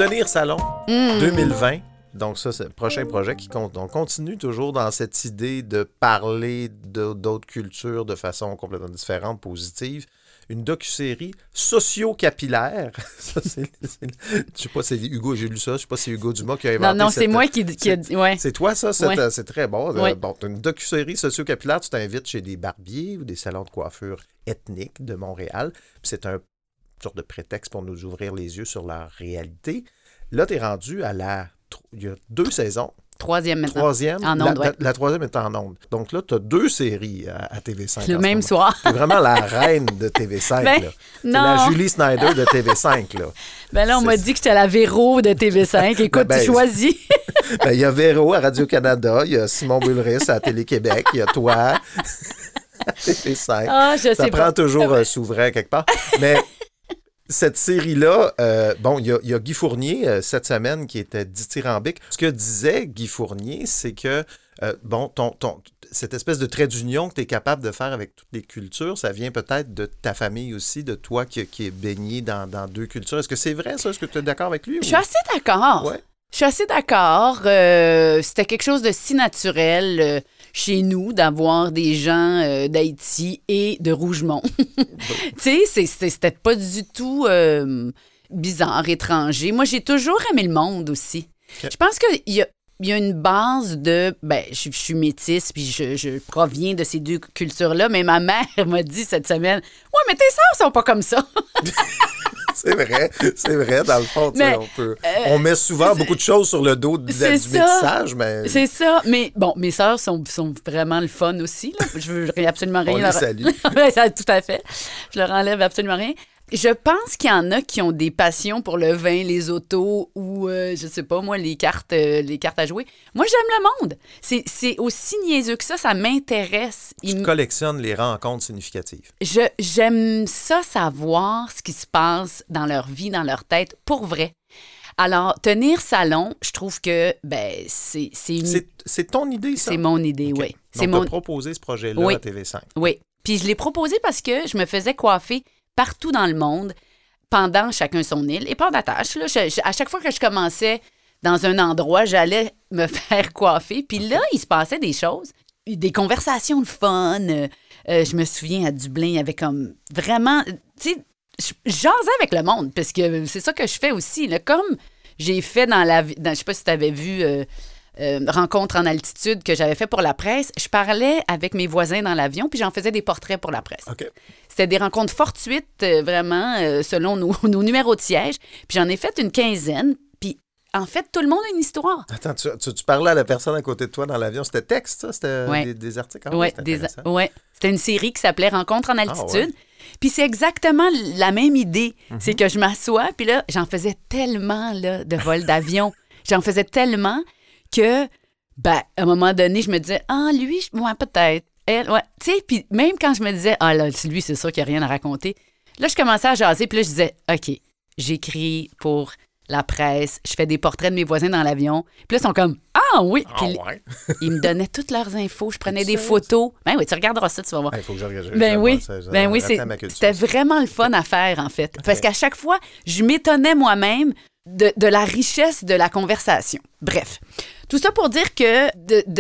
Tenir Salon Mm. 2020. Donc, ça, c'est le prochain projet qui compte. On continue toujours dans cette idée de parler d'autres cultures de façon complètement différente, positive. Une docu-série socio-capillaire. Ça, c'est- c'est- Je sais pas, c'est Hugo, j'ai lu ça. Je sais pas si c'est Hugo Dumas qui a Non, inventé non, c'est cette- moi qui, qui a dit. Ouais. C'est toi, ça? C'est Ouais. c'est très bon. Euh, Ouais. Bon, une docu-série socio-capillaire, tu t'invites chez des barbiers ou des salons de coiffure ethniques de Montréal. Puis C'est un de prétexte pour nous ouvrir les yeux sur leur réalité. Là, tu es rendu à la... Il y a deux saisons. Troisième maintenant. Troisième. En la, ouais. la- la troisième est en ondes. Donc là, tu as deux séries à, à TV5. Le même soir. T'es vraiment la reine de TV5. Ben, là. Non. la Julie Snyder de TV5. Là. Ben là, on m'a dit que j'étais la Véro de TV5. Écoute, Ben, tu choisis. Ben, Il y a Véro à Radio-Canada, il y a Simon Bulris à Télé-Québec, il y a toi à TV5. Ah, je Ça sais prend pas. toujours un souverain quelque part. Mais cette série-là, euh, bon, il y, a- il y a Guy Fournier euh, cette semaine qui était dithyrambique. Ce que disait Guy Fournier, c'est que, euh, bon, ton, ton- cette espèce de trait d'union que tu es capable de faire avec toutes les cultures, ça vient peut-être de ta famille aussi, de toi qui, qui est baigné dans, dans deux cultures. Est-ce que c'est vrai, ça? Est-ce que tu es d'accord avec lui? Je suis assez d'accord. Ouais. Je suis assez d'accord. C'était quelque chose de si naturel chez nous d'avoir des gens euh, d'Haïti et de Rougemont. tu sais, c'était pas du tout euh, bizarre, étranger. Moi, j'ai toujours aimé le monde aussi. Je pense qu'il y a, il y a une base de. Ben, je, je suis métisse, puis je, je proviens de ces deux cultures-là, mais ma mère m'a dit cette semaine Ouais, mais tes sœurs sont pas comme ça. C'est vrai, c'est vrai, dans le fond, Mais, on, peut, euh, on met souvent beaucoup de choses sur le dos du ça. métissage, mais C'est ça. Mais bon, mes sœurs sont, sont vraiment le fun aussi. Là. Je veux absolument rien On les leur... salue. Ouais, ça, tout à fait. Je leur enlève absolument rien. Je pense qu'il y en a qui ont des passions pour le vin, les autos ou, euh, je sais pas, moi, les cartes, euh, les cartes à jouer. Moi, j'aime le monde. C'est aussi niaiseux que ça. Ça m'intéresse. Tu collectionnes les rencontres significatives. je- J'aime ça savoir ce qui se passe dans leur vie, dans leur tête, pour vrai. Alors, tenir salon, je trouve que ben c'est c'est une- C'est- C'est ton idée, ça? c'est mon idée, OK. oui. C'est mon proposé ce projet-là Oui. à TV5. oui. Puis je l'ai proposé parce que je me faisais coiffer partout dans le monde pendant chacun son île et pas d'attache. Là, à chaque fois que je commençais dans un endroit, j'allais me faire coiffer. Puis là, il se passait des choses, des conversations de fun. Euh, je me souviens à Dublin, il y avait comme vraiment, tu sais, jasais avec le monde parce que c'est ça que je fais aussi. Comme j'ai fait dans la, dans, je sais pas si tu avais vu. euh, euh, rencontre en altitude que j'avais fait pour la presse, je parlais avec mes voisins dans l'avion, puis j'en faisais des portraits pour la presse. C'était des rencontres fortuites, euh, vraiment, euh, selon nos, nos numéros de siège. Puis j'en ai fait une quinzaine. Puis en fait, tout le monde a une histoire. Attends, tu, tu- tu parlais à la personne à côté de toi dans l'avion. C'était texte, ça? C'était Ouais. des, des articles? Ah, ouais. C'était une série qui s'appelait Rencontre en altitude. ouais. Puis c'est exactement la même idée. Mhm. C'est que je m'assois, puis là, j'en faisais tellement là, de vols d'avion. j'en faisais tellement que, ben, à un moment donné, je me disais, ah, lui, je- ouais, peut-être. Elle, ouais. Tu sais, puis même quand je me disais, ah, là, lui, c'est sûr qu'il n'y a rien à raconter. Là, je commençais à jaser, puis là, je disais, OK, j'écris pour la presse, je fais des portraits de mes voisins dans l'avion. Puis là, ils sont comme, ah oui. Ah, Puis ouais. ils me donnaient toutes leurs infos. Je prenais des photos. Ben oui, tu regarderas ça, tu vas voir. Il faut que je regarde. Ben oui, ça, ben oui, c'était vraiment le fun à faire, en fait. Parce qu'à chaque fois, je m'étonnais moi-même de, de la richesse de la conversation. Bref, tout ça pour dire que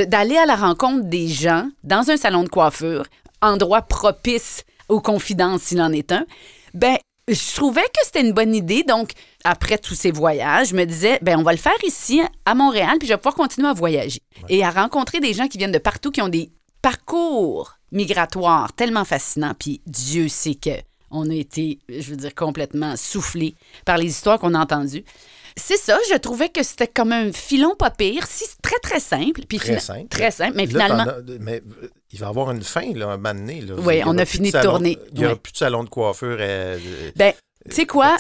d'aller à la rencontre des gens dans un salon de coiffure, endroit propice aux confidences s'il en est un, ben je trouvais que c'était une bonne idée. Donc, après tous ces voyages, je me disais, ben on va le faire ici à Montréal, puis je vais pouvoir continuer à voyager et à rencontrer des gens qui viennent de partout, qui ont des parcours migratoires tellement fascinants. Puis Dieu sait que on a été, je veux dire, complètement soufflés par les histoires qu'on a entendues. C'est ça, je trouvais que c'était comme un filon pas pire, si très très simple. Puis Très simple. Très simple, mais Là, finalement. mais euh, il va y avoir une fin, là, un moment donné. là. Oui, on a fini de tourner. Il n'y aura plus de salon de coiffure. euh, Ben, tu sais quoi?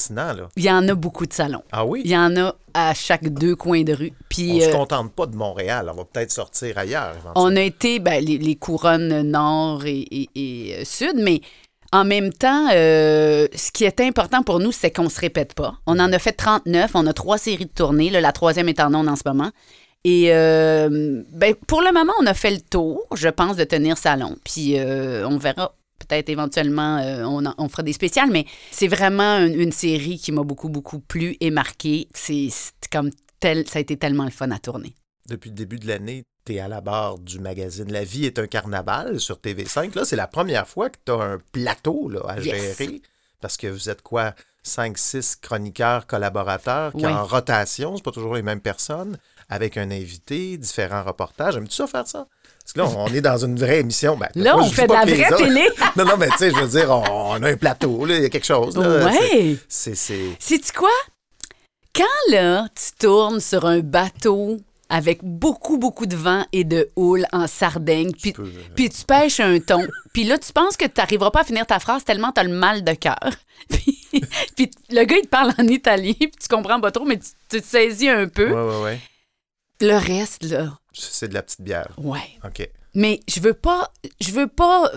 Il y en a beaucoup de salons. Ah oui? Il y en a à chaque deux coins de rue. On Puis ne se euh, contente pas de Montréal. On va peut-être sortir ailleurs. on a été ben, les, les couronnes nord et, et- et, euh, sud, mais En même temps, euh, ce qui est important pour nous, c'est qu'on se répète pas. On en a fait 39, on a trois séries de tournées. la troisième est en ondes en ce moment. Et euh, ben, pour le moment, on a fait le tour, je pense, de tenir salon. Puis euh, on verra peut-être éventuellement, on, fera des spéciales, mais c'est vraiment une, une série qui m'a beaucoup, beaucoup plu et marqué. C'est comme tel, ça a été tellement le fun à tourner. Depuis le début de l'année, tu es à la barre du magazine La vie est un carnaval sur TV5. Là, c'est la première fois que tu as un plateau là, à Yes. gérer. Parce que vous êtes quoi? 5-6 chroniqueurs, collaborateurs qui Oui. en rotation, c'est pas toujours les mêmes personnes, avec un invité, différents reportages. Aimes-tu ça faire ça? Parce que là, on est dans une vraie émission. Ben, Là, on fait de la vraie télé. non, non, mais tu sais, je veux dire, on, a un plateau, il y a quelque chose. Ouais. C'est- C'est. c'est- Sais-tu quoi? Quand là, tu tournes sur un bateau avec beaucoup, beaucoup de vent et de houle en Sardaigne, puis peux, euh, puis tu pêches un thon, puis là, tu penses que tu n'arriveras pas à finir ta phrase tellement tu as le mal de cœur. Puis, puis le gars, il te parle en italien, puis tu comprends pas trop, mais tu, tu te saisis un peu. Ouais, ouais, ouais. Le reste, là, C'est de la petite bière. ouais. OK. Mais je veux pas. Je veux pas.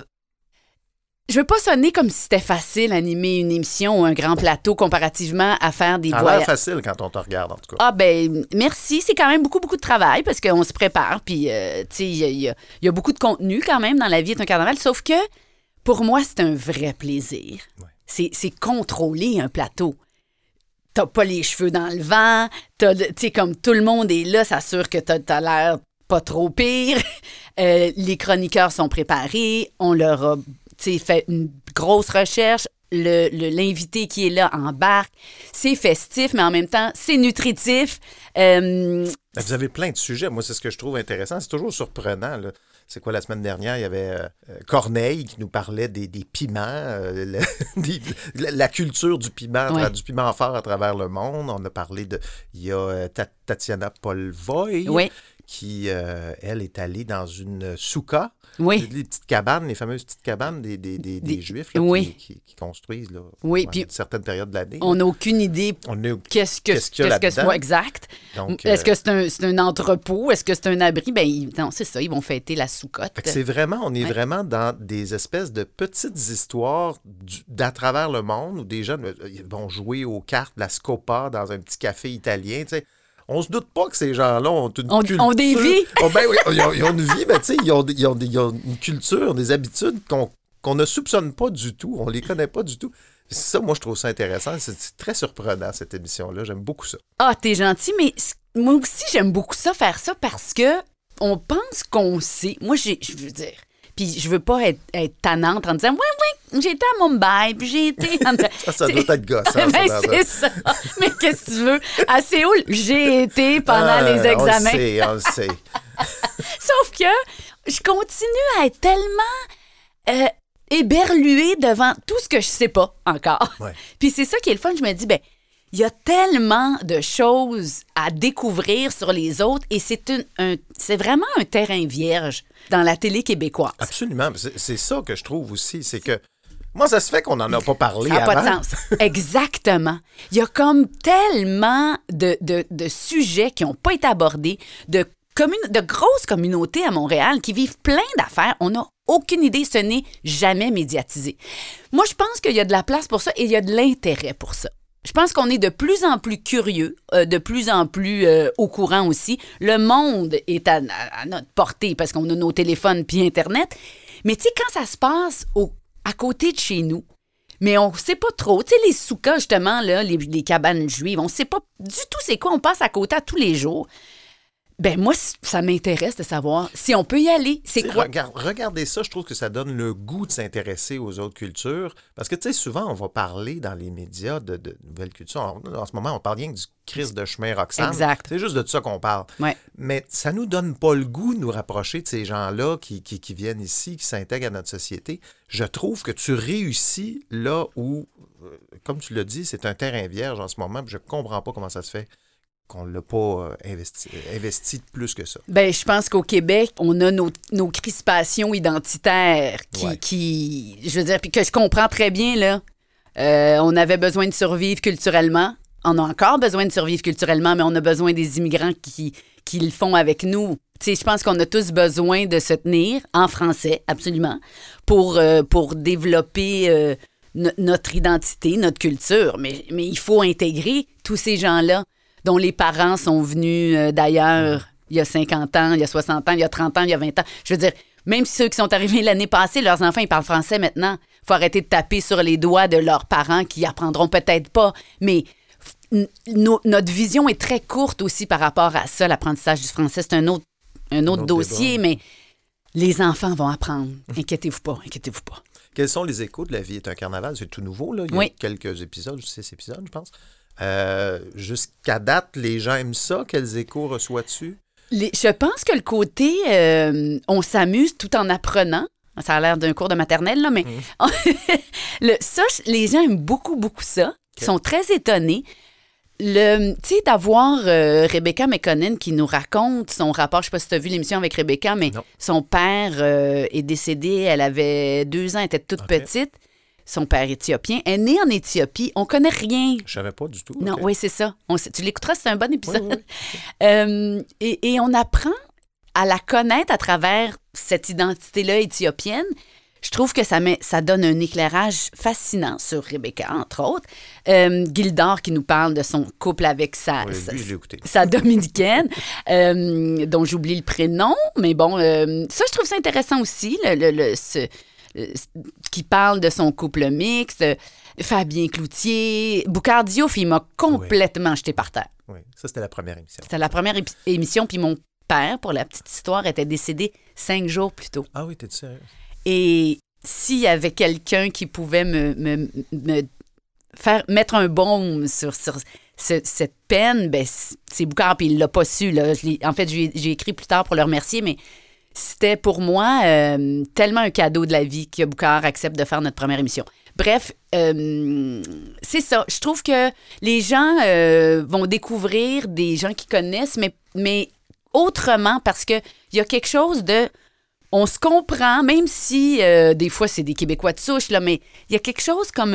Je veux pas sonner comme si c'était facile animer une émission ou un grand plateau comparativement à faire des voyages. l'air facile quand on te regarde, en tout cas. Ah ben merci, c'est quand même beaucoup beaucoup de travail parce qu'on se prépare puis euh, tu sais il y, a- y y beaucoup de contenu quand même dans la vie est un carnaval sauf que pour moi c'est un vrai plaisir. Ouais. C'est c'est contrôler un plateau. T'as pas les cheveux dans le vent, tu sais comme tout le monde est là, s'assure que t'as as, l'air pas trop pire. Euh, les chroniqueurs sont préparés, on leur a tu sais, fait une grosse recherche. Le- le- L'invité qui est là embarque. C'est festif, mais en même temps, c'est nutritif. Euh, Ben, Vous avez plein de sujets. Moi, c'est ce que je trouve intéressant. C'est toujours surprenant. là. C'est quoi, la semaine dernière, il y avait euh, euh, Corneille qui nous parlait des, des piments, euh, le- des- la, culture du piment, du piment fort à travers le monde. On a parlé de. Il y a euh, Ta- Tatiana Polvoy Oui. Qui, euh, elle, est allée dans une souka. Oui. Les petites cabanes, les fameuses petites cabanes des, des, des- Juifs là, oui. qui, qui- qui construisent là, Oui, puis une certaine période de l'année. on n'a aucune idée est- qu'est-ce que Qu'est-ce qu'il y a qu'est-ce que là-dedans? c'est exact. Est-ce euh, que c'est un, c'est un entrepôt? Est-ce que c'est un abri? Ben, ils- non, c'est ça, ils vont fêter la que c'est vraiment, on est Ouais. vraiment dans des espèces de petites histoires d'à travers le monde où des jeunes euh, ils vont jouer aux cartes, la scopa dans un petit café italien. tu sais. On se doute pas que ces gens-là ont une culture. ont des vies. Oh, ben oui, ils, ont, ils ont une vie, mais tu sais, ils ont, ils, ont, ils ont une culture, des habitudes qu'on ne soupçonne pas du tout. On les connaît pas du tout. Ça, moi, je trouve ça intéressant. C'est très surprenant, cette émission-là. J'aime beaucoup ça. Ah, t'es gentil, mais moi aussi, j'aime beaucoup ça, faire ça, parce que on pense qu'on sait. Moi, j'ai- je veux dire. Puis je veux pas être, être tannante en disant Oui, oui, j'ai été à Mumbai, puis j'ai été. en- Ça, ça doit être gossant. ça, Ben, c'est ça. Mais qu'est-ce que tu veux? À Séoul, j'ai été pendant Ah, les examens. On le sait, on le sait. Sauf que je continue à être tellement euh, éberluée devant tout ce que je sais pas encore. Ouais. Puis c'est ça qui est le fun. Je me dis, ben, il y a tellement de choses à découvrir sur les autres et c'est un, c'est vraiment un terrain vierge dans la télé québécoise. Absolument. C'est ça que je trouve aussi. C'est que moi, ça se fait qu'on n'en a pas parlé Ça n'a pas de sens. Exactement. Il y a comme tellement de, de- de sujets qui n'ont pas été abordés, de, de grosses communautés à Montréal qui vivent plein d'affaires. On n'a aucune idée, ce n'est jamais médiatisé. Moi, je pense qu'il y a de la place pour ça et il y a de l'intérêt pour ça. Je pense qu'on est de plus en plus curieux, euh, de plus en plus euh, au courant aussi. Le monde est à, à- à notre portée parce qu'on a nos téléphones puis Internet. Mais tu sais, quand ça se passe au- à côté de chez nous, mais on sait pas trop. Tu sais, les soukas, justement, là, les, les cabanes juives, on sait pas du tout c'est quoi. On passe à côté à tous les jours. Ben moi, ça m'intéresse de savoir si on peut y aller. C'est quoi? regardez ça, je trouve que ça donne le goût de s'intéresser aux autres cultures. Parce que, tu sais, souvent, on va parler dans les médias de, de nouvelles cultures. En, en ce moment, on parle rien que du crise de chemin Roxane. Exact. C'est juste de ça qu'on parle. Ouais. Mais ça nous donne pas le goût de nous rapprocher de ces gens-là qui, qui- qui viennent ici, qui s'intègrent à notre société. Je trouve que tu réussis là où, euh, comme tu l'as dit, c'est un terrain vierge en ce moment. Je comprends pas comment ça se fait qu'on ne l'a pas euh, investi, investi plus que ça. Ben, je pense qu'au Québec, on a nos, nos crispations identitaires qui, Ouais. qui- je veux dire, puis que je comprends très bien, là. Euh, on avait besoin de survivre culturellement on a encore besoin de survivre culturellement, mais on a besoin des immigrants qui, qui le font avec nous. Tu sais, je pense qu'on a tous besoin de se tenir en français, absolument, pour, euh, pour développer euh, no- notre identité, notre culture. Mais, mais il faut intégrer tous ces gens-là dont les parents sont venus euh, d'ailleurs il y a 50 ans, il y a 60 ans, il y a 30 ans, il y a 20 ans. Je veux dire, même ceux qui sont arrivés l'année passée, leurs enfants, ils parlent français maintenant. Il faut arrêter de taper sur les doigts de leurs parents qui apprendront peut-être pas. Mais no- notre vision est très courte aussi par rapport à ça, l'apprentissage du français. C'est un autre, un autre autre dossier, débat. mais les enfants vont apprendre. Inquiétez-vous pas, inquiétez-vous pas. Quels sont les échos de La vie? Est un carnaval? C'est tout nouveau, là. Il y a quelques épisodes, six épisodes, je pense. Euh, Jusqu'à date, les gens aiment ça. Quels échos reçois-tu? Je pense que le côté euh, on s'amuse tout en apprenant, ça a l'air d'un cours de maternelle, là, mais le, ça, les gens aiment beaucoup, beaucoup ça. Ils sont très étonnés. Le, tu sais, d'avoir euh, Rebecca McConnell qui nous raconte son rapport. Je sais pas si tu as vu l'émission avec Rebecca, mais Non. son père euh, est décédé. Elle avait deux ans, elle était toute petite. Son père éthiopien. Est née en Éthiopie. On connaît rien Je savais pas du tout. non, oui, c'est ça. On tu l'écouteras, c'est un bon épisode. Oui, oui, Euh, et, et on apprend à la connaître à travers cette identité-là éthiopienne. Je trouve que ça, met, ça donne un éclairage fascinant sur Rebecca, entre autres. Euh, Gildor qui nous parle de son couple avec sa, Oui, dominicaine, euh, dont j'oublie le prénom, mais bon, euh, ça, je trouve ça intéressant aussi, le, le- le- ce- qui parle de son couple mixte. Fabien Cloutier, Boucard Diouf, il m'a complètement jeté par terre. Oui, ça, c'était la première émission. C'était la première émission, puis mon père, pour la petite histoire, était décédé cinq jours plus tôt. Ah oui, t'es sérieux? Et s'il y avait quelqu'un qui pouvait me, me- me faire mettre un baume sur, sur ce- cette peine, ben, c'est Boucard, puis il l'a pas su. Là. Je en fait, j'ai écrit plus tard pour le remercier, mais c'était pour moi euh, tellement un cadeau de la vie que Boucard accepte de faire notre première émission. Bref, euh, c'est ça. Je trouve que les gens euh, vont découvrir des gens qui connaissent, mais, autrement, parce qu'il y a quelque chose de on se comprend, même si des fois c'est des Québécois de souche, mais il y a quelque chose comme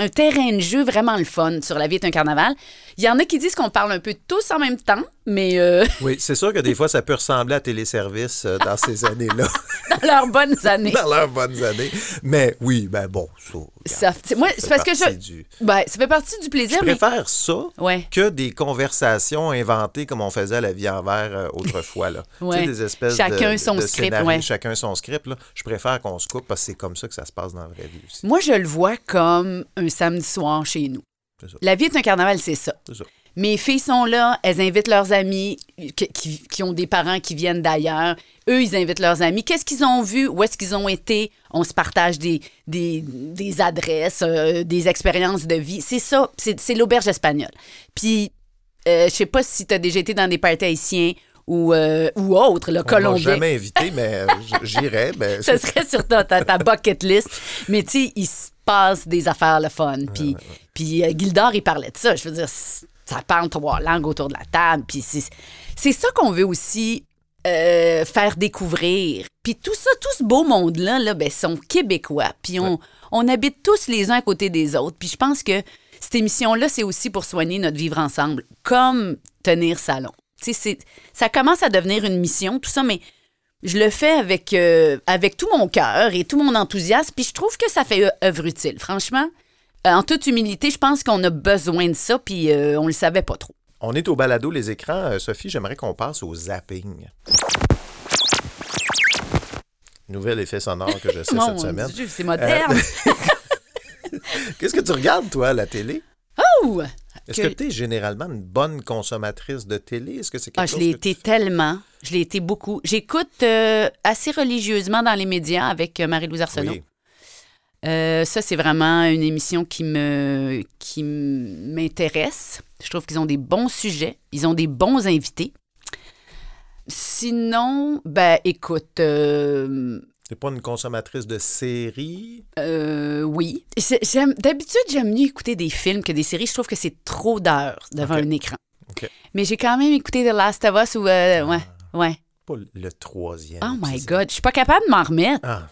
un terrain de jeu vraiment le fun sur La vie est un carnaval. Il y en a qui disent qu'on parle un peu tous en même temps, mais euh, Oui, c'est sûr que des fois, ça peut ressembler à téléservice euh, dans ces années-là, dans leurs bonnes années. dans leurs bonnes années. Mais oui, ben bon, ça. Ça, moi, c'est parce que je. du- Ben, ça fait partie du Je plaisir, mais. préfère ça Ouais. que des conversations inventées comme on faisait à la vie en verre euh, autrefois. Là. Ouais. Tu sais, des espèces Chacun de, son de script, ouais. Chacun son script. Là. Je préfère qu'on se coupe parce que c'est comme ça que ça se passe dans la vraie vie aussi. Moi, je le vois comme un samedi soir chez nous. La vie est un carnaval, c'est ça. C'est ça. Mes filles sont là, elles invitent leurs amis qui, qui- qui ont des parents qui viennent d'ailleurs. Eux, ils invitent leurs amis. Qu'est-ce qu'ils ont vu? Où est-ce qu'ils ont été? On se partage des, des, des adresses, euh, des expériences de vie. C'est ça, c'est l'auberge espagnole. Puis, euh, je sais pas si tu as déjà été dans des parties haïtiens ou, euh, ou autres, le On Colombien. jamais invité, mais euh, j'irais. Mais... Ce serait sur ta, ta, bucket list. Mais tu sais, il se passe des affaires le fun. Puis, puis euh, Gildor, il parlait de ça. Je veux dire, ça parle trois langues autour de la table. Puis c'est ça qu'on veut aussi euh, faire découvrir. Puis tout ça, tout ce beau monde-là, là, ben, sont québécois. Puis on, on habite tous les uns à côté des autres. Puis je pense que cette émission-là, c'est aussi pour soigner notre vivre ensemble, comme tenir salon. Tu sais, c'est- ça commence à devenir une mission, tout ça, mais je le fais avec, euh, avec tout mon cœur et tout mon enthousiasme, puis je trouve que ça fait euh, œuvre utile. Franchement, en toute humilité, je pense qu'on a besoin de ça, puis euh, on le savait pas trop. On est au balado Les écrans. Euh, Sophie, j'aimerais qu'on passe au zapping. Nouvel effet sonore que j'essaie Mon cette semaine. Dieu, c'est moderne. Qu'est-ce que tu regardes, toi, à la télé? Ouh! Est-ce Que- que tu es généralement une bonne consommatrice de télé? Est-ce que c'est quelque Ah, je chose l'ai que été tu- tellement. Je l'ai été beaucoup. J'écoute euh, assez religieusement dans les médias avec euh, Marie-Louise Arsenault. Oui. Euh, ça, c'est vraiment une émission qui me qui m'intéresse. Je trouve qu'ils ont des bons sujets, ils ont des bons invités. Sinon, ben écoute, euh, T'es pas une consommatrice de séries? euh, oui. D'habitude, j'aime mieux écouter des films que des séries. Je trouve que c'est trop d'heures devant un écran. Mais j'ai quand même écouté The Last of Us ou euh, ouais, ouais. Pas le troisième. Oh my épisode. God, je suis pas capable de m'en remettre. Ah.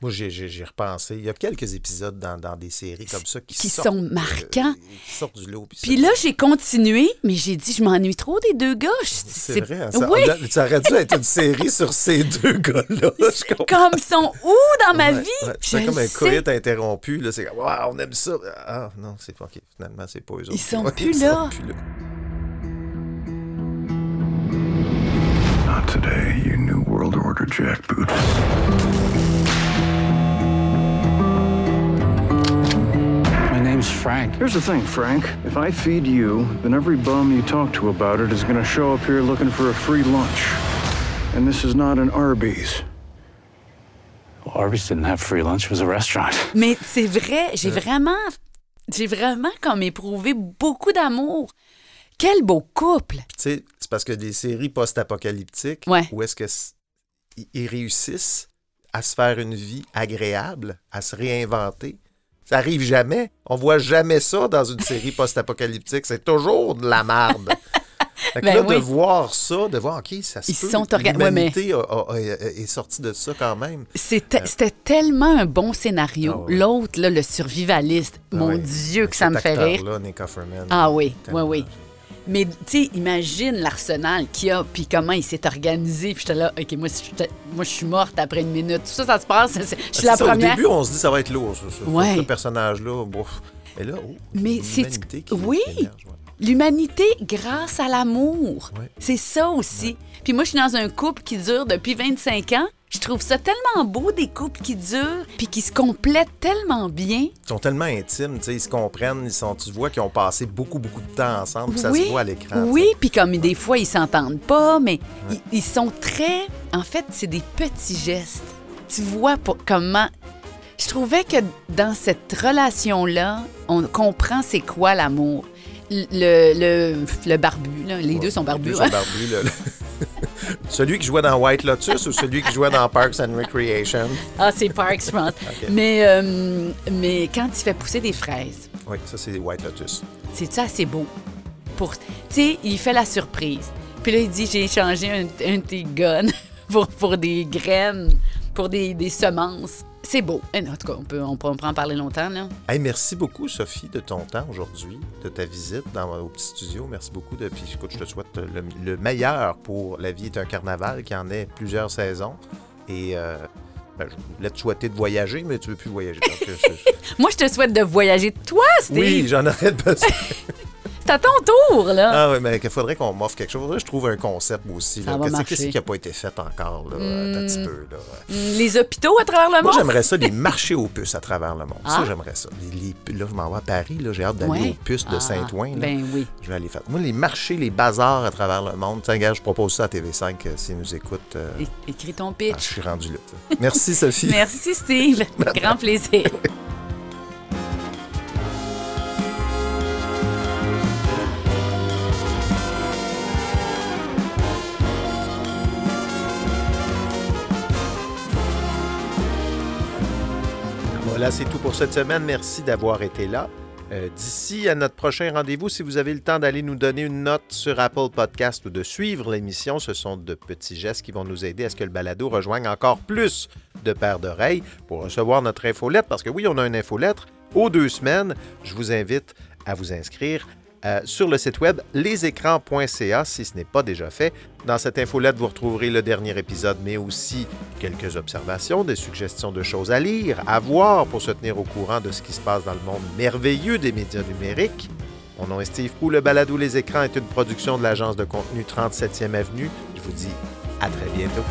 Moi, j'ai- repensé. Il y a quelques épisodes dans, dans des séries comme ça qui, Qui sortent, sont marquants. euh, qui sortent du lot. puis là, j'ai continué, mais j'ai dit, je m'ennuie trop des deux gars. C'est vrai. hein, ça, oui, on ça aurait dû être une série sur ces deux gars-là. comme ils sont où dans ma Ouais, vie? ouais. C'est comme un coït interrompu. là. C'est comme, Waouh, on aime ça. Ah, non, c'est pas OK. Finalement, c'est pas eux autres. Ils sont Ouais, plus ils là. sont plus là. Not today, you New World Order jackboot. Name's Frank. Here's the thing, Frank. If I feed you, then every bum you talk to about it is gonna show up here looking for a free lunch. And this is not an Arby's. Well, Arby's didn't have free lunch. It was a restaurant. Mais c'est vrai, j'ai vraiment, j'ai vraiment comme éprouvé beaucoup d'amour. Quel beau couple! Tu sais, c'est parce que des séries post-apocalyptiques, Ouais. où est-ce qu'ils réussissent à se faire une vie agréable, à se réinventer. Ça arrive jamais. On voit jamais ça dans une série post-apocalyptique. C'est toujours de la merde. Fait que Ben là, oui. de voir ça, de voir, OK, ça se Ils peut. sont ouais, mais- est sortie de ça quand même. C'était c'était tellement un bon scénario. Ah ouais. L'autre, le survivaliste, Ah mon. Dieu, que ça me fait rire. acteur-là, Nick Offerman, Ah oui, oui, oui. Mais tu sais, imagine l'arsenal qu'il y a, puis comment il s'est organisé. Puis j'étais là, OK, moi, si j'étais- moi, je suis morte après une minute. Tout ça, ça se passe. Je suis C'est la ça, première. Au début, on se dit ça va être lourd, ça, ça. Ouais. Ce personnage-là. Mais là, oh, Mais c'est- oui. qui émerge, ouais. L'humanité grâce à l'amour. Ouais. C'est ça aussi. Puis moi, je suis dans un couple qui dure depuis 25 ans. Je trouve ça tellement beau, des couples qui durent, puis qui se complètent tellement bien. Ils sont tellement intimes, tu sais, ils se comprennent, ils sont, tu vois qu'ils ont passé beaucoup, beaucoup de temps ensemble, puis ça oui, se voit à l'écran. Oui, puis comme des fois, ils s'entendent pas, mais ils, ils sont très... En fait, c'est des petits gestes. Tu vois pour- comment... Je trouvais que dans cette relation-là, on comprend c'est quoi l'amour. Le, le, le barbu, là, les deux sont Les barbus. sont barbus, là. celui qui jouait dans White Lotus ou celui qui jouait dans Parks and Recreation? Ah, c'est Parks, je pense. mais, euh, mais quand il fait pousser des fraises, Oui, ça, c'est White Lotus. c'est ça assez beau? Pour, tu sais, il fait la surprise. Puis là, il dit j'ai échangé un, un de tes guns pour, pour des graines, pour des, des semences. C'est beau. En tout cas, on peut, on peut, on peut en parler longtemps, là. Hey, merci beaucoup, Sophie, de ton temps aujourd'hui, de ta visite dans, au petit studio. Merci beaucoup. De, puis, écoute, je te souhaite le, le meilleur pour La vie est un carnaval, qui en est plusieurs saisons. Et euh, ben, je voulais te souhaiter de voyager, mais tu veux plus voyager. Donc, euh, Moi, je te souhaite de voyager toi, Steve. oui, j'en aurais besoin. À ton tour, là. Ah oui, mais il faudrait qu'on m'offre quelque chose. Faudrait que je trouve un concept moi aussi. Qu'est-ce qui n'a pas été fait encore? Là? Attends un petit peu. Là? Mm, Les hôpitaux à travers le Moi, monde? j'aimerais ça, des marchés aux puces à travers le monde. Ça, Ah. j'aimerais ça. Les- les- là, je m'en vais à Paris. là, J'ai hâte d'aller Ouais. aux puces de Ah, Saint-Ouen. Ben oui. Je vais aller faire. Moi, les marchés, les bazars à travers le monde. Tiens, gars, je propose ça à TV5 euh, s'ils nous écoutent. euh, Écris ton ah, pitch. je suis rendu là. Merci, Sophie. Merci, Steve. Grand plaisir. C'est tout pour cette semaine. Merci d'avoir été là. Euh, D'ici à notre prochain rendez-vous, si vous avez le temps d'aller nous donner une note sur Apple Podcast ou de suivre l'émission, ce sont de petits gestes qui vont nous aider à ce que le balado rejoigne encore plus de paires d'oreilles pour recevoir notre infolettre. Parce que oui, on a une infolettre aux deux semaines. Je vous invite à vous inscrire euh, sur le site web lesécrans.ca si ce n'est pas déjà fait. Dans cette infolette, vous retrouverez le dernier épisode, mais aussi quelques observations, des suggestions de choses à lire, à voir pour se tenir au courant de ce qui se passe dans le monde merveilleux des médias numériques. Mon nom est Steve Prou. Le balado Les Écrans est une production de l'agence de contenu 37e Avenue. Je vous dis à très bientôt.